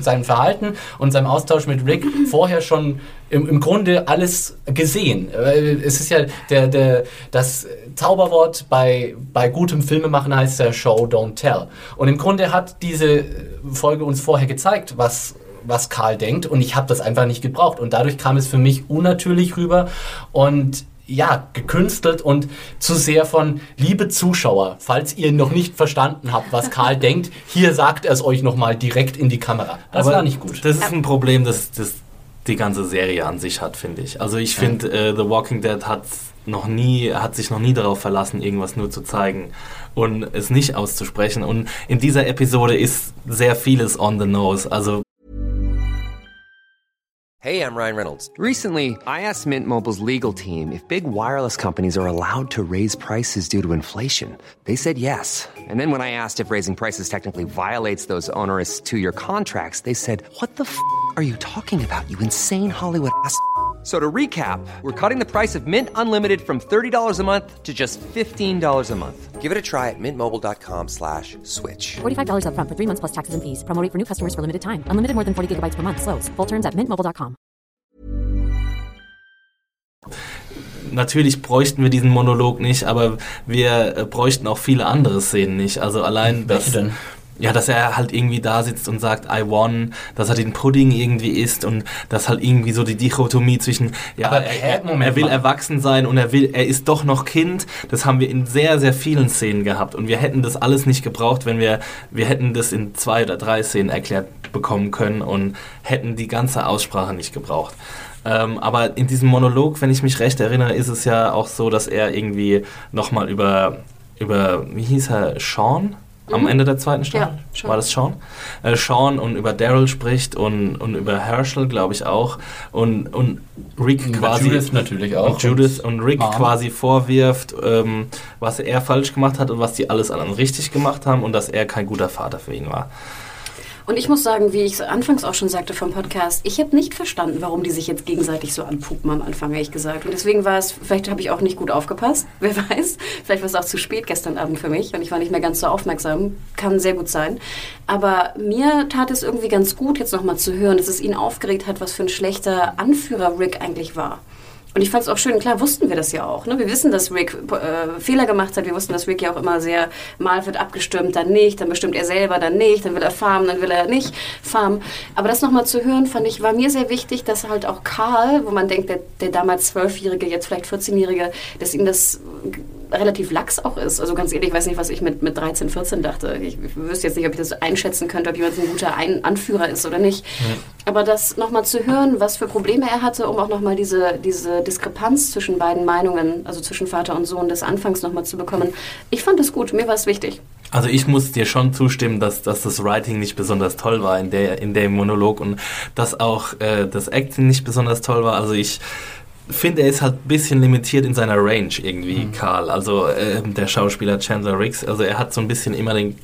seinem Verhalten und seinem Austausch mit Rick vorher schon im, im Grunde alles gesehen. Äh, es ist ja der, der, das Zauberwort bei, bei gutem Filmemachen heißt ja Show, don't tell. Und im Grunde hat diese Folge uns vorher gezeigt, was was Karl denkt und ich habe das einfach nicht gebraucht und dadurch kam es für mich unnatürlich rüber und ja, gekünstelt und zu sehr von, liebe Zuschauer, falls ihr noch nicht verstanden habt, was Karl denkt, hier sagt er es euch nochmal direkt in die Kamera. Das Aber war nicht gut. Das ist ein Problem, das, das die ganze Serie an sich hat, finde ich. Also ich finde, äh, The Walking Dead hat noch nie, hat sich noch nie darauf verlassen, irgendwas nur zu zeigen und es nicht auszusprechen. Und in dieser Episode ist sehr vieles on the nose. Also Hey, I'm Ryan Reynolds. Recently, I asked Mint Mobile's legal team if big wireless companies are allowed to raise prices due to inflation. They said yes. And then when I asked if raising prices technically violates those onerous two-year contracts, they said, "What the f*** are you talking about? You insane Hollywood ass." So to recap, we're cutting the price of Mint Unlimited from $30 a month to just $15 a month. Give it a try at mintmobile.com slash switch. $45 up front for three months plus taxes and fees. Promo for new customers for limited time. Unlimited more than 40 gigabytes per month. Slows. Full terms at mintmobile.com. Natürlich bräuchten wir diesen Monolog nicht, aber wir äh, bräuchten auch viele andere Szenen nicht. Also allein Welche denn? Ja, dass er halt irgendwie da sitzt und sagt, I won, dass er den Pudding irgendwie isst und dass halt irgendwie so die Dichotomie zwischen, ja, Aber, er, er, er will mal. erwachsen sein und er will, er ist doch noch Kind. Das haben wir in sehr, sehr vielen Szenen gehabt und wir hätten das alles nicht gebraucht, wenn wir, wir hätten das in zwei oder drei Szenen erklärt bekommen können und hätten die ganze Aussprache nicht gebraucht. Ähm, aber in diesem Monolog, wenn ich mich recht erinnere, ist es ja auch so, dass er irgendwie nochmal über, über, wie hieß er, Sean? Am mhm. Ende der zweiten Staffel. Ja, War das Sean? Äh, Sean und über Daryl spricht und, und über Herschel, glaube ich, auch. Und, und Rick und quasi. Judith natürlich auch. Und Judith und, und Rick Mom. quasi vorwirft, ähm, was er falsch gemacht hat und was die alles anderen richtig gemacht haben und dass er kein guter Vater für ihn war. Und ich muss sagen, wie ich es anfangs auch schon sagte vom Podcast, ich habe nicht verstanden, warum die sich jetzt gegenseitig so anpuppen am Anfang, ehrlich gesagt. Und deswegen war es, vielleicht habe ich auch nicht gut aufgepasst, wer weiß. Vielleicht war es auch zu spät gestern Abend für mich und ich war nicht mehr ganz so aufmerksam. Kann sehr gut sein. Aber mir tat es irgendwie ganz gut, jetzt nochmal zu hören, dass es ihn aufgeregt hat, was für ein schlechter Anführer Rick eigentlich war. Und ich fand es auch schön, klar wussten wir das ja auch. Ne? Wir wissen, dass Rick äh, Fehler gemacht hat. Wir wussten, dass Rick ja auch immer sehr, mal wird abgestimmt, dann nicht, dann bestimmt er selber, dann nicht, dann will er farmen, dann will er nicht farmen. Aber das nochmal zu hören, fand ich, war mir sehr wichtig, dass halt auch Karl, wo man denkt, der, der damals Zwölfjährige, jetzt vielleicht 14-Jährige, dass ihm das relativ lax auch ist. Also ganz ehrlich, ich weiß nicht, was ich mit, mit 13, 14 dachte. Ich, ich wüsste jetzt nicht, ob ich das einschätzen könnte, ob jemand ein guter ein Anführer ist oder nicht. Ja. Aber das nochmal zu hören, was für Probleme er hatte, um auch nochmal diese, diese Diskrepanz zwischen beiden Meinungen, also zwischen Vater und Sohn des Anfangs nochmal zu bekommen, ich fand es gut, mir war es wichtig. Also ich muss dir schon zustimmen, dass, dass das Writing nicht besonders toll war in der in dem Monolog und dass auch äh, das Acting nicht besonders toll war. Also ich finde, er ist halt ein bisschen limitiert in seiner Range irgendwie, mhm. Karl. Also äh, der Schauspieler Chandler Riggs. Also er hat so ein bisschen immer den,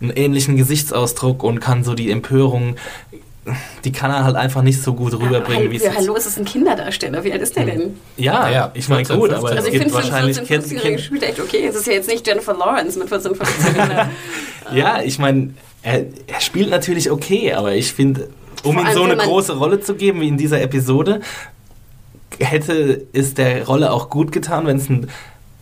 einen ähnlichen Gesichtsausdruck und kann so die Empörung die kann er halt einfach nicht so gut rüberbringen, wie es. Ja, hallo, es ist ein Kinderdarsteller. Wie alt ist der hm. denn? Ja, ja ich meine, gut, aber also es gibt wahrscheinlich. 14, 15 spielt echt okay. Es ist ja jetzt nicht Jennifer Lawrence mit 14, 15. ja, ich meine, er, er, spielt natürlich okay, aber ich finde, um ihm so eine große Rolle zu geben wie in dieser Episode, hätte es der Rolle auch gut getan, wenn es ein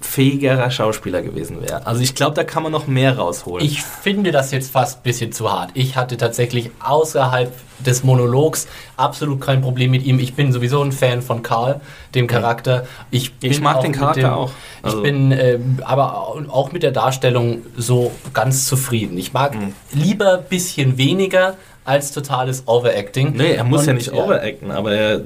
fähigerer Schauspieler gewesen wäre. Also ich glaube, da kann man noch mehr rausholen. Ich finde das jetzt fast ein bisschen zu hart. Ich hatte tatsächlich außerhalb des Monologs absolut kein Problem mit ihm. Ich bin sowieso ein Fan von Karl, dem Charakter. Ich, ich mag den Charakter dem, auch. Also ich bin äh, aber auch mit der Darstellung so ganz zufrieden. Ich mag mhm. lieber ein bisschen weniger als totales Overacting. Nee, er muss Und, ja nicht overacten, aber er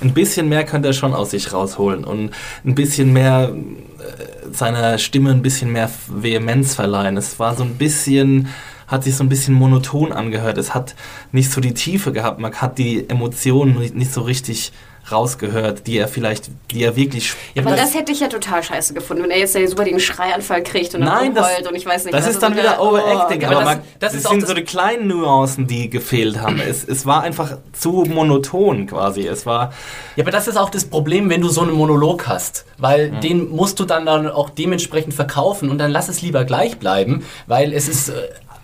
ein bisschen mehr könnte er schon aus sich rausholen und ein bisschen mehr äh, seiner Stimme ein bisschen mehr Vehemenz verleihen. Es war so ein bisschen hat sich so ein bisschen monoton angehört. Es hat nicht so die Tiefe gehabt. Man hat die Emotionen nicht so richtig rausgehört, die er vielleicht, die er wirklich. Ja, aber das hätte ich ja total scheiße gefunden, wenn er jetzt super den Schreianfall kriegt und dann heult und ich weiß nicht. Das ist dann wieder Overacting, oh, aber, aber das, das, das sind so die kleinen Nuancen, die gefehlt haben. es, es war einfach zu monoton quasi. Es war. Ja, aber das ist auch das Problem, wenn du so einen Monolog hast, weil mhm. den musst du dann, dann auch dementsprechend verkaufen und dann lass es lieber gleich bleiben, weil es ist äh,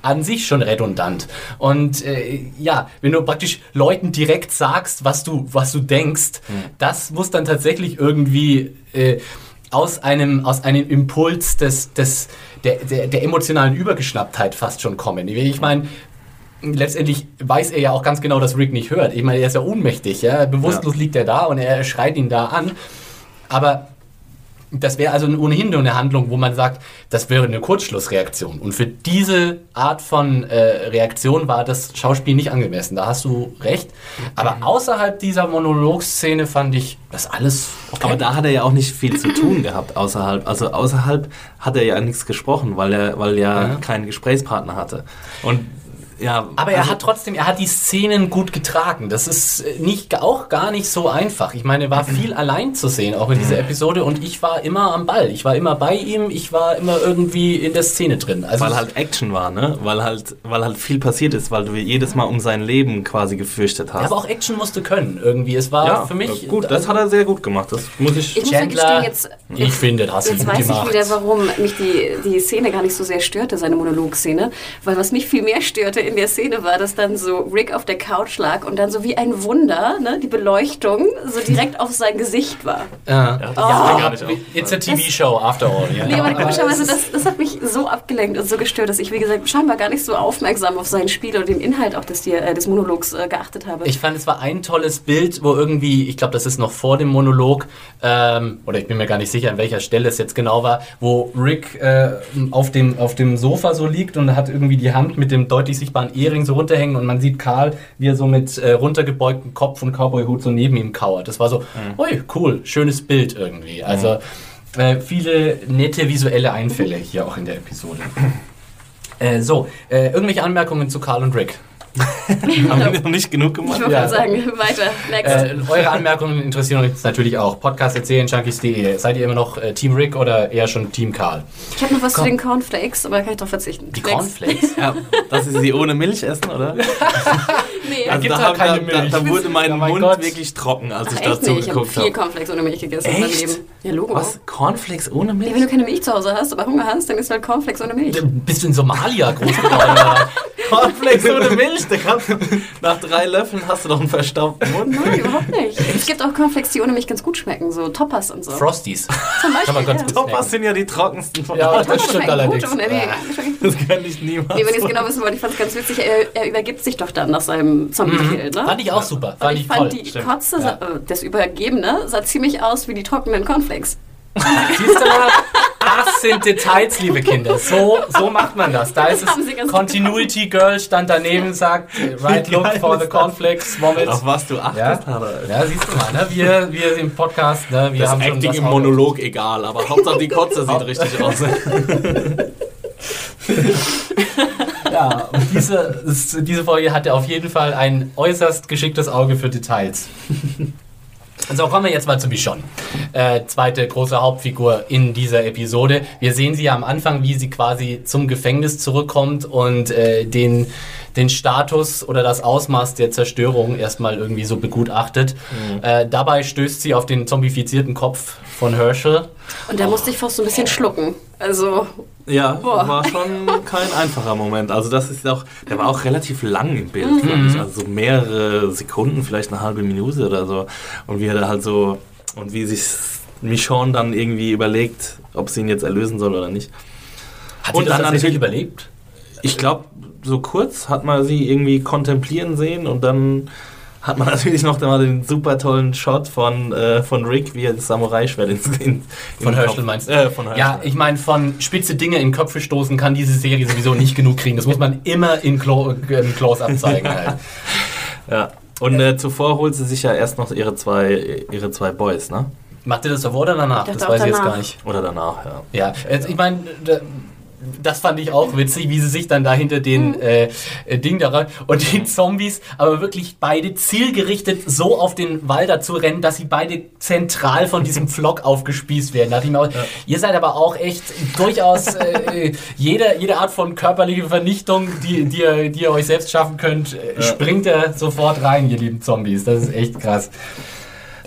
an sich schon redundant. Und äh, ja, wenn du praktisch Leuten direkt sagst, was du, was du denkst, mhm. das muss dann tatsächlich irgendwie äh, aus, einem, aus einem Impuls des, des, der, der, der emotionalen Übergeschnapptheit fast schon kommen. Ich meine, letztendlich weiß er ja auch ganz genau, dass Rick nicht hört. Ich meine, er ist ja ohnmächtig, ja. Bewusstlos ja. liegt er da und er schreit ihn da an. Aber das wäre also ohnehin nur eine Handlung, wo man sagt, das wäre eine Kurzschlussreaktion. Und für diese Art von äh, Reaktion war das Schauspiel nicht angemessen. Da hast du recht. Aber außerhalb dieser Monologszene fand ich das alles okay. Aber da hat er ja auch nicht viel zu tun gehabt außerhalb. Also außerhalb hat er ja nichts gesprochen, weil er, weil er ja. keinen Gesprächspartner hatte. Und Ja, aber er also, hat trotzdem, er hat die Szenen gut getragen. Das ist äh, nicht, auch gar nicht so einfach. Ich meine, er war viel allein zu sehen, auch in dieser. Episode, und ich war immer am Ball. Ich war immer bei ihm, ich war immer irgendwie in der Szene drin. Also weil halt Action war, ne? Weil halt, weil halt viel passiert ist, weil du jedes Mal um sein Leben quasi gefürchtet hast. Ja, aber auch Action musste können, irgendwie. Es war ja, für mich. Gut, das hat er sehr gut gemacht. Das muss ich. Ich Chandler, muss jetzt, ich finde, das hast du gut gemacht. Jetzt weiß ich wieder, warum mich die, die Szene gar nicht so sehr störte, seine Monologszene. Weil was mich viel mehr störte in der Szene war, dass dann so Rick auf der Couch lag und dann so wie ein Wunder, ne, die Beleuchtung so direkt auf sein Gesicht war. Ja, ja, oh. gar nicht It's a TV-Show, after all. Ja. Nee, aber komischerweise, das, das hat mich so abgelenkt und so gestört, dass ich, wie gesagt, scheinbar gar nicht so aufmerksam auf sein Spiel oder den Inhalt auch des, äh, des Monologs äh, geachtet habe. Ich fand, es war ein tolles Bild, wo irgendwie, ich glaube, das ist noch vor dem Monolog, ähm, oder ich bin mir gar nicht sicher, an welcher Stelle es jetzt genau war, wo Rick äh, auf, dem, auf dem Sofa so liegt und hat irgendwie die Hand mit dem deutlich sichtbaren Ehering so runterhängen und man sieht Karl, wie er so mit äh, runtergebeugtem Kopf und Cowboyhut so neben ihm kauert. Das war so, mhm. ui, cool, schönes Bild irgendwie. Also äh, viele nette visuelle Einfälle hier auch in der Episode. Äh, so, äh, irgendwelche Anmerkungen zu Karl und Rick? Haben wir noch nicht genug gemacht? Ich wollte ja. sagen, weiter, next. Äh, eure Anmerkungen interessieren uns natürlich auch. Podcast erzählen, junkies.de. Seid ihr immer noch äh, Team Rick oder eher schon Team Karl? Ich habe noch was Komm. zu den Cornflakes, aber kann ich darauf verzichten. Die Cornflakes? ja, dass sie sie ohne Milch essen, oder? nee. Also da, halt keine Milch. Da, da wurde mein, ja, mein Mund Gott. wirklich trocken, als Ach, ich dazu geguckt habe. Ich habe vier Cornflakes ohne Milch gegessen echt? in meinem Leben. Ja, Logo. Was? Cornflakes ohne Milch? Ja, wenn du keine Milch zu Hause hast, aber Hunger hast, dann isst du halt Cornflakes ohne Milch. Bist du in Somalia groß geworden? Cornflakes ohne Milch, du, nach drei Löffeln hast du doch einen verstaubten Mund. Nein, überhaupt nicht. Es gibt auch Cornflakes, die ohne Milch ganz gut schmecken, so Toppers und so. Frosties. Zum Beispiel. Ja. Toppers sind ja die trockensten von Ja, das stimmt allerdings. Gut, nee, das kann ich niemals. Nee, wenn ihr es genau wissen wollt, ich fand es ganz witzig, er, er, übergibt sich doch dann nach seinem Zombie-Kill. Mhm. Ne? Fand ich auch super. Fand ich, ich fand toll. die Stimmt. Kotze, ja. Äh, das Übergebene, sah ziemlich aus wie die trockenen Cornflakes. Siehst du mal, das sind Details, liebe Kinder. So, so macht man das. Da ist es Continuity Girl stand daneben, sagt Right Look for the Cornflakes Moment. Auf was du achtest, ja? ja, siehst du mal, ne? wir, wir im Podcast, ne? wir das haben Acting im Monolog egal, aber Hauptsache die Kotze sieht richtig aus. ja, und diese, diese Folge hatte auf jeden Fall ein äußerst geschicktes Auge für Details. So, kommen wir jetzt mal zu Michonne. Äh, zweite große Hauptfigur in dieser Episode. Wir sehen sie ja am Anfang, wie sie quasi zum Gefängnis zurückkommt und äh, den, den Status oder das Ausmaß der Zerstörung erstmal irgendwie so begutachtet. Mhm. Äh, dabei stößt sie auf den zombifizierten Kopf von Herschel. Und da oh. musste ich fast so ein bisschen schlucken. Also. Ja, boah. war schon kein einfacher Moment. Also das ist auch, der war auch relativ lang im Bild, mhm. fand ich. Also so mehrere Sekunden, vielleicht eine halbe Minute oder so. Und wie er da halt so, und wie sich Michonne dann irgendwie überlegt, ob sie ihn jetzt erlösen soll oder nicht. Hat und sie das dann natürlich überlebt? Ich glaube, so kurz hat man sie irgendwie kontemplieren sehen und dann hat man natürlich noch mal den super tollen Shot von, äh, von Rick, wie er das Samurai-Schwert ins in, Von Herschel meinst du? Äh, von Herschel. Ja, ich meine, von spitze Dinge in Köpfe stoßen kann diese Serie sowieso nicht genug kriegen. Das muss man immer in, Clo in Close-Up zeigen. Halt. ja. Und äh, zuvor holt sie sich ja erst noch ihre zwei, ihre zwei Boys, ne? Macht ihr das davor oder danach? Das weiß danach. ich jetzt gar nicht. Oder danach, ja. Ja, ich meine, das fand ich auch witzig, wie sie sich dann da hinter den mhm. äh, äh, Ding da rein und den Zombies, aber wirklich beide zielgerichtet so auf den Wall dazu rennen, dass sie beide zentral von diesem Flock aufgespießt werden. Da dachte ich mir auch, ja. ihr seid aber auch echt durchaus äh, äh, jede, jede Art von körperlicher Vernichtung, die, die, ihr, die ihr euch selbst schaffen könnt, äh, ja. springt er sofort rein, ihr lieben Zombies. Das ist echt krass.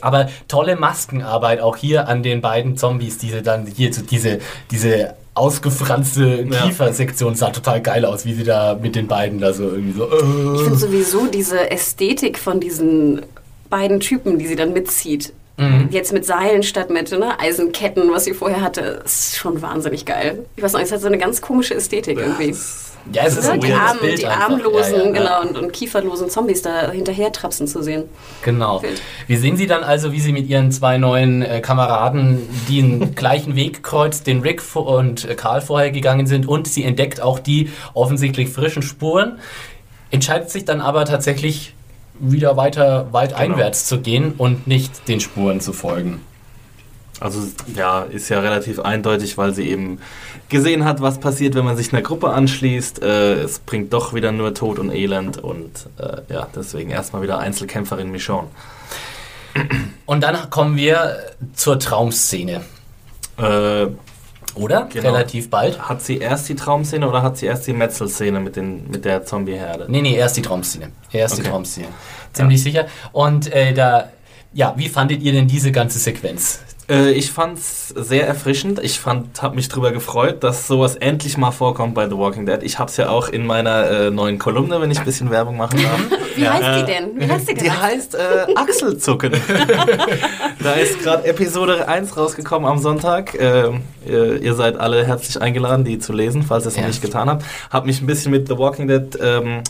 Aber tolle Maskenarbeit auch hier an den beiden Zombies, diese dann hier so diese, diese ausgefranste Kiefersektion sah total geil aus, wie sie da mit den beiden da so irgendwie so. Äh. Ich finde sowieso diese Ästhetik von diesen beiden Typen, die sie dann mitzieht. Mhm. Jetzt mit Seilen statt mit ne, Eisenketten, was sie vorher hatte, ist schon wahnsinnig geil. Ich weiß noch, es hat so eine ganz komische Ästhetik irgendwie. Das ja, es ist ein die, Arm, Bild die armlosen ja, ja, genau, und, und, kieferlosen Zombies da hinterher trapsen zu sehen. Genau. Bild. Wir sehen sie dann also, wie sie mit ihren zwei neuen äh, Kameraden den gleichen Weg kreuzt, den Rick und äh, Karl vorher gegangen sind und sie entdeckt auch die offensichtlich frischen Spuren, entscheidet sich dann aber tatsächlich wieder weiter weit genau. einwärts zu gehen und nicht den Spuren zu folgen. Also ja, ist ja relativ eindeutig, weil sie eben gesehen hat, was passiert, wenn man sich einer Gruppe anschließt. Äh, es bringt doch wieder nur Tod und Elend und äh, ja, deswegen erstmal wieder Einzelkämpferin Michonne. Und dann kommen wir zur Traumszene. Äh, oder? Genau. Relativ bald. Hat sie erst die Traumszene oder hat sie erst die Metzelszene mit, mit der Zombie-Herde? Nee, nee, erst die Traumszene. Erst okay. die Traumszene. Ziemlich ja. sicher. Und äh, da, ja, wie fandet ihr denn diese ganze Sequenz? Äh, ich fand es sehr erfrischend. Ich habe mich darüber gefreut, dass sowas endlich mal vorkommt bei The Walking Dead. Ich habe es ja auch in meiner äh, neuen Kolumne, wenn ich ein bisschen Werbung machen darf. Wie ja. heißt die denn? Wie heißt die, denn? die heißt äh, Achselzucken. da ist gerade Episode 1 rausgekommen am Sonntag. Äh, ihr seid alle herzlich eingeladen, die zu lesen, falls ihr es ja. noch nicht getan habt. Habe mich ein bisschen mit The Walking Dead ähm,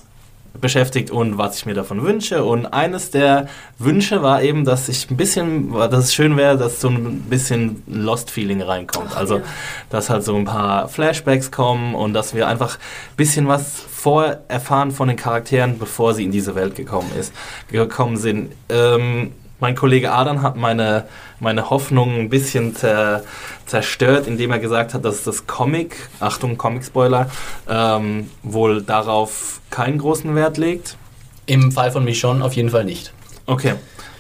beschäftigt und was ich mir davon wünsche. Und eines der Wünsche war eben, dass ich ein bisschen, dass es schön wäre, dass so ein bisschen Lost-Feeling reinkommt. Ach, also, ja. dass halt so ein paar Flashbacks kommen und dass wir einfach ein bisschen was vorerfahren von den Charakteren, bevor sie in diese Welt gekommen ist, gekommen sind. Ähm, mein Kollege Adam hat meine, meine Hoffnung ein bisschen zer, zerstört, indem er gesagt hat, dass das Comic, Achtung, Comic-Spoiler, ähm, wohl darauf keinen großen Wert legt. Im Fall von Michonne auf jeden Fall nicht. Okay,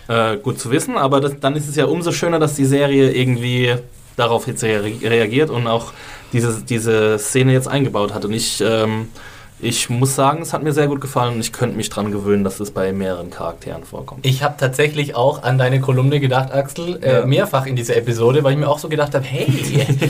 äh, gut zu wissen, aber das, dann ist es ja umso schöner, dass die Serie irgendwie darauf jetzt reagiert und auch diese, diese Szene jetzt eingebaut hat. Und ich ähm, ich muss sagen, es hat mir sehr gut gefallen und ich könnte mich daran gewöhnen, dass es bei mehreren Charakteren vorkommt. Ich habe tatsächlich auch an deine Kolumne gedacht, Axel, äh, ja. mehrfach in dieser Episode, weil ich mir auch so gedacht habe, hey,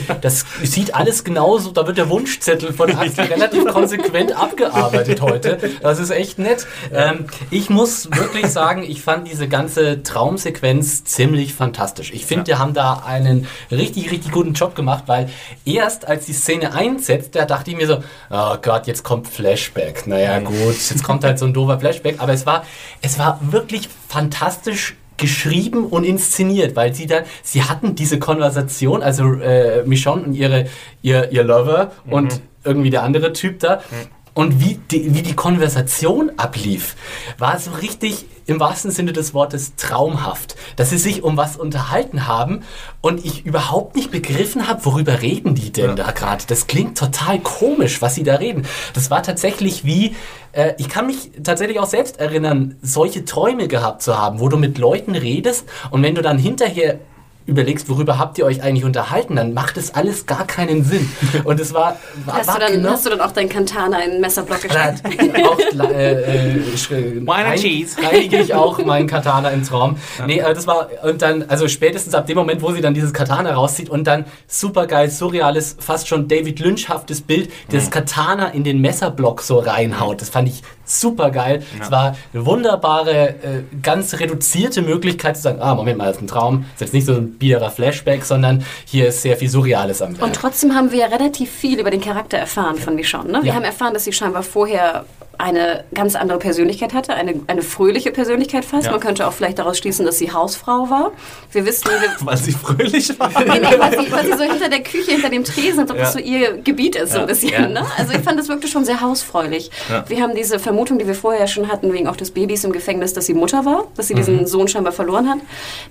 das sieht alles genauso, da wird der Wunschzettel von Axel relativ konsequent abgearbeitet heute. Das ist echt nett. Ähm, ich muss wirklich sagen, ich fand diese ganze Traumsequenz ziemlich fantastisch. Ich finde, ja. die haben da einen richtig, richtig guten Job gemacht, weil erst als die Szene einsetzt, da dachte ich mir so, oh Gott, jetzt kommt Flash Flashback. Naja, gut, jetzt kommt halt so ein doofer Flashback, aber es war, es war wirklich fantastisch geschrieben und inszeniert, weil sie dann, sie hatten diese Konversation, also äh, Michonne und ihre, ihr, ihr Lover mhm. und irgendwie der andere Typ da. Mhm und wie die, wie die Konversation ablief, war so richtig im wahrsten Sinne des Wortes traumhaft, dass sie sich um was unterhalten haben und ich überhaupt nicht begriffen habe, worüber reden die denn ja. da gerade. Das klingt total komisch, was sie da reden. Das war tatsächlich wie, äh, ich kann mich tatsächlich auch selbst erinnern, solche Träume gehabt zu haben, wo du mit Leuten redest und wenn du dann hinterher überlegst, worüber habt ihr euch eigentlich unterhalten, dann macht es alles gar keinen Sinn. Und es war, war, hast, war du dann, genau hast du dann auch dein Kantana in den Messerblock gesteckt? auch, äh, äh, rein, Cheese. reinige ich auch meinen Katana im Traum. Ja. Nee, äh, das war, und dann, also spätestens ab dem Moment, wo sie dann dieses Katana rauszieht und dann super geil, surreales, fast schon David Lynch-haftes Bild, das mhm. Katana in den Messerblock so reinhaut. Das fand ich super geil. Ja. Es war eine wunderbare, äh, ganz reduzierte Möglichkeit zu sagen, ah, Moment mal, das ist ein Traum. Das ist jetzt nicht so ein biederer Flashback, sondern hier ist sehr viel Surreales am Werk. Und trotzdem haben wir ja relativ viel über den Charakter erfahren von Michonne. Ne? Wir ja. haben erfahren, dass sie scheinbar vorher eine ganz andere Persönlichkeit hatte, eine, eine fröhliche Persönlichkeit fast. Ja. Man könnte auch vielleicht daraus schließen, dass sie Hausfrau war. Wir wissen, wir weil sie fröhlich war. nee, nee, weil, sie, weil sie so hinter der Küche, hinter dem Tresen, als ob ja. das so ihr Gebiet ist, so ein bisschen. Ne? Also ich fand das wirklich schon sehr hausfräulich. Wir haben diese Vermutung, die wir vorher schon hatten, wegen auch des Babys im Gefängnis, dass sie Mutter war, dass sie mhm. diesen Sohn scheinbar verloren hat,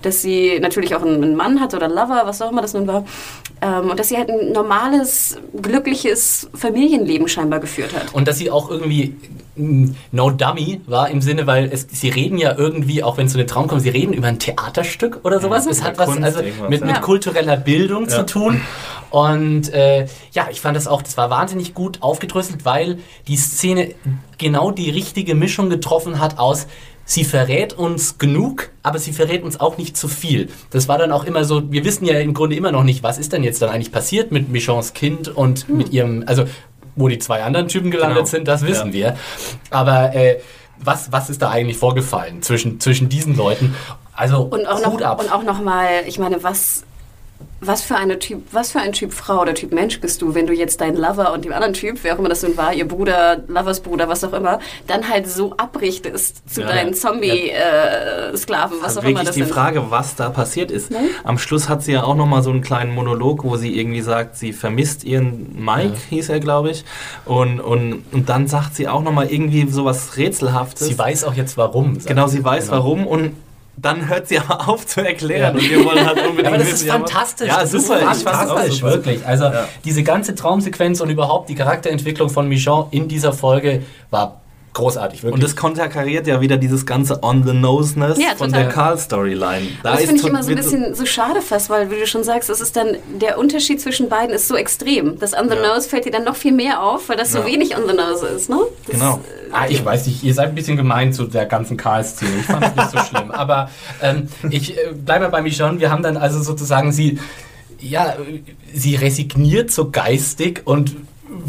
dass sie natürlich auch einen Mann hatte oder Lover, was auch immer das nun war, ähm, und dass sie halt ein normales, glückliches Familienleben scheinbar geführt hat. Und dass sie auch irgendwie no dummy war im Sinne, weil es, sie reden ja irgendwie, auch wenn es zu einem Traum kommt, sie reden über ein Theaterstück oder sowas. Ja, es hat was also mit, mit kultureller Bildung ja. zu tun. Und äh, ja, ich fand das auch, das war wahnsinnig gut aufgedröselt, weil die Szene genau die richtige Mischung getroffen hat aus sie verrät uns genug, aber sie verrät uns auch nicht zu viel. Das war dann auch immer so, wir wissen ja im Grunde immer noch nicht, was ist denn jetzt dann eigentlich passiert mit Michons Kind und hm. mit ihrem, also wo die zwei anderen Typen gelandet genau. sind, das wissen ja. wir. Aber äh, was, was ist da eigentlich vorgefallen zwischen, zwischen diesen Leuten? Also und auch noch, ab. Und auch nochmal, ich meine, was was für, eine typ, was für ein Typ Frau oder Typ Mensch bist du, wenn du jetzt deinen Lover und dem anderen Typ, wer auch immer das nun war, ihr Bruder, Lovers Bruder, was auch immer, dann halt so abrichtest zu ja, deinen Zombie-Sklaven, ja. äh, was auch immer das ist. Wirklich die Frage, was da passiert ist. Nein? Am Schluss hat sie ja auch nochmal so einen kleinen Monolog, wo sie irgendwie sagt, sie vermisst ihren Mike, ja. hieß er, glaube ich. Und, und, und dann sagt sie auch nochmal irgendwie sowas Rätselhaftes. Sie weiß auch jetzt warum. Genau, sie weiß genau. warum und dann hört sie aber auf zu erklären. Ja. Und wir wollen halt unbedingt aber das wissen, ist fantastisch. Ja, das super, ist fantastisch, wirklich. Also ja. diese ganze Traumsequenz und überhaupt die Charakterentwicklung von Michon in dieser Folge war großartig, wirklich. Und das konterkariert ja wieder dieses ganze On-the-Noseness ja, von der Carl-Storyline. Da das finde ich immer so ein bisschen so schade fast, weil, wie du schon sagst, es ist dann, der Unterschied zwischen beiden ist so extrem. Das On-the-Nose ja. fällt dir dann noch viel mehr auf, weil das so wenig On-the-Nose ist, ne? Das, genau. Äh, ah, ich weiß nicht, ihr seid ein bisschen gemein zu der ganzen Karl-Szene. Ich fand es nicht so schlimm. Aber ähm, ich äh, bleibe bei Michonne. Wir haben dann also sozusagen sie ja, sie resigniert so geistig und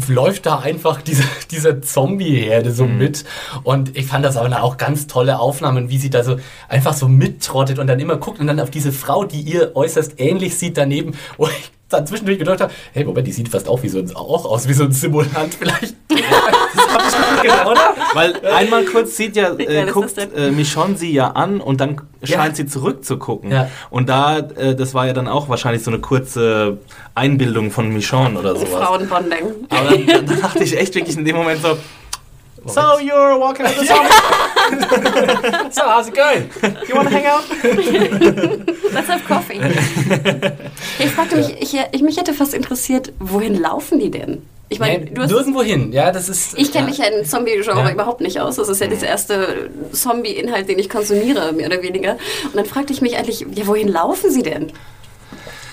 läuft da einfach diese, diese Zombie-Herde so mhm. mit. Und ich fand das aber auch ganz tolle Aufnahmen, wie sie da so einfach so mittrottet und dann immer guckt und dann auf diese Frau, die ihr äußerst ähnlich sieht daneben, wo ich dann zwischendurch gedacht habe, hey, Moment, die sieht fast auch, wie so ein, auch aus wie so ein Simulant vielleicht. das hab ich gedacht, oder? Weil einmal kurz sieht ja, äh, guckt äh, Michonne sie ja an und dann scheint ja. sie zurückzugucken. Ja. Und da, äh, das war ja dann auch wahrscheinlich so eine kurze Einbildung von Michonne oder sowas. Frauenbonding. Aber dann, dann dachte ich echt wirklich in dem Moment so, So you're walking up the song. so how's it going? You want to hang out? Let's have coffee. Ich fragte mich, ich, ich, mich hätte fast interessiert, wohin laufen die denn? Ich meine, du hast nirgendwo hin, ja, das ist. Ich kenne ja. mich ja in Zombie-Genre ja. überhaupt nicht aus. Das ist ja mhm. dieser erste Zombie-Inhalt, den ich konsumiere, mehr oder weniger. Und dann fragte ich mich eigentlich, ja, wohin laufen sie denn?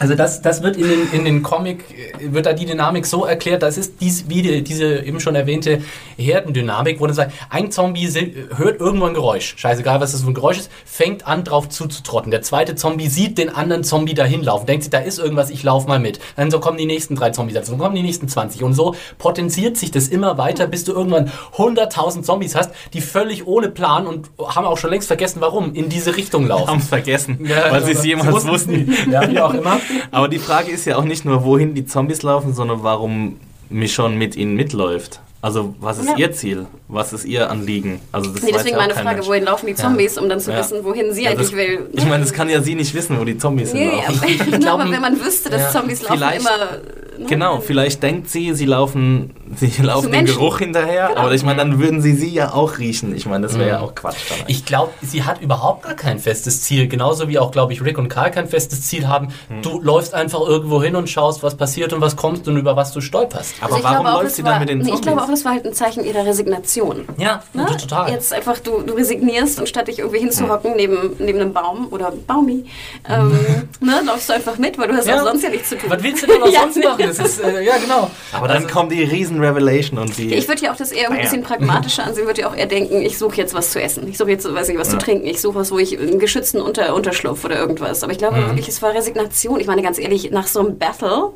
Also das, das wird in den, in den Comic, wird da die Dynamik so erklärt, das ist dies, wie die, diese eben schon erwähnte Herdendynamik, wo dann sagt, ein Zombie hört irgendwo ein Geräusch, scheißegal was das für ein Geräusch ist, fängt an drauf zuzutrotten. Der zweite Zombie sieht den anderen Zombie dahin laufen, denkt sich, da ist irgendwas, ich laufe mal mit. Dann so kommen die nächsten drei Zombies dazu, dann kommen die nächsten 20 und so potenziert sich das immer weiter, bis du irgendwann 100.000 Zombies hast, die völlig ohne Plan und haben auch schon längst vergessen, warum, in diese Richtung laufen. Haben es vergessen, ja, weil sie es jemals wussten. Ja, wie auch immer. Aber die Frage ist ja auch nicht nur, wohin die Zombies laufen, sondern warum Michonne mit ihnen mitläuft. Also was ist ja. ihr Ziel? Was ist ihr Anliegen? Also das nee, deswegen meine Frage, Mensch. wohin laufen die Zombies, ja. um dann zu wissen, wohin sie eigentlich das, will. Ich meine, das kann ja sie nicht wissen, wo die Zombies nee, laufen. Ja, ich glaube, wenn man wüsste, dass Zombies laufen immer Ne? Genau, vielleicht denkt sie, sie laufen, sie laufen dem Geruch hinterher, genau. aber ich meine, dann würden sie sie ja auch riechen. Ich meine, das wäre mhm. ja auch Quatsch. Ich glaube, sie hat überhaupt gar kein festes Ziel. Genauso wie auch, glaube ich, Rick und Karl kein festes Ziel haben. Mhm. Du läufst einfach irgendwo hin und schaust, was passiert und was kommt und über was du stolperst. Aber also warum läuft sie dann mit den Zombies? Ich glaube auch, das war halt ein Zeichen ihrer Resignation. Ja, ne? total. Jetzt einfach, du, du resignierst und statt dich irgendwie hinzuhocken mhm. neben, neben einem Baum oder Baumi, ähm, ne, läufst du einfach mit, weil du hast ja. auch sonst ja nichts zu tun. Was willst du denn auch ja. sonst machen? Das ist, äh, ja, genau. Aber dann also, kommt die Riesen-Revelation und die. Ich würde ja auch das eher ein bisschen pragmatischer ansehen, würde ja auch eher denken, ich suche jetzt was zu essen. Ich suche jetzt, weiß nicht, was ja. zu trinken. Ich suche was, wo ich einen geschützten Unter Unterschlupf oder irgendwas. Aber ich glaube mhm. wirklich, es war Resignation. Ich meine, ganz ehrlich, nach so einem Battle,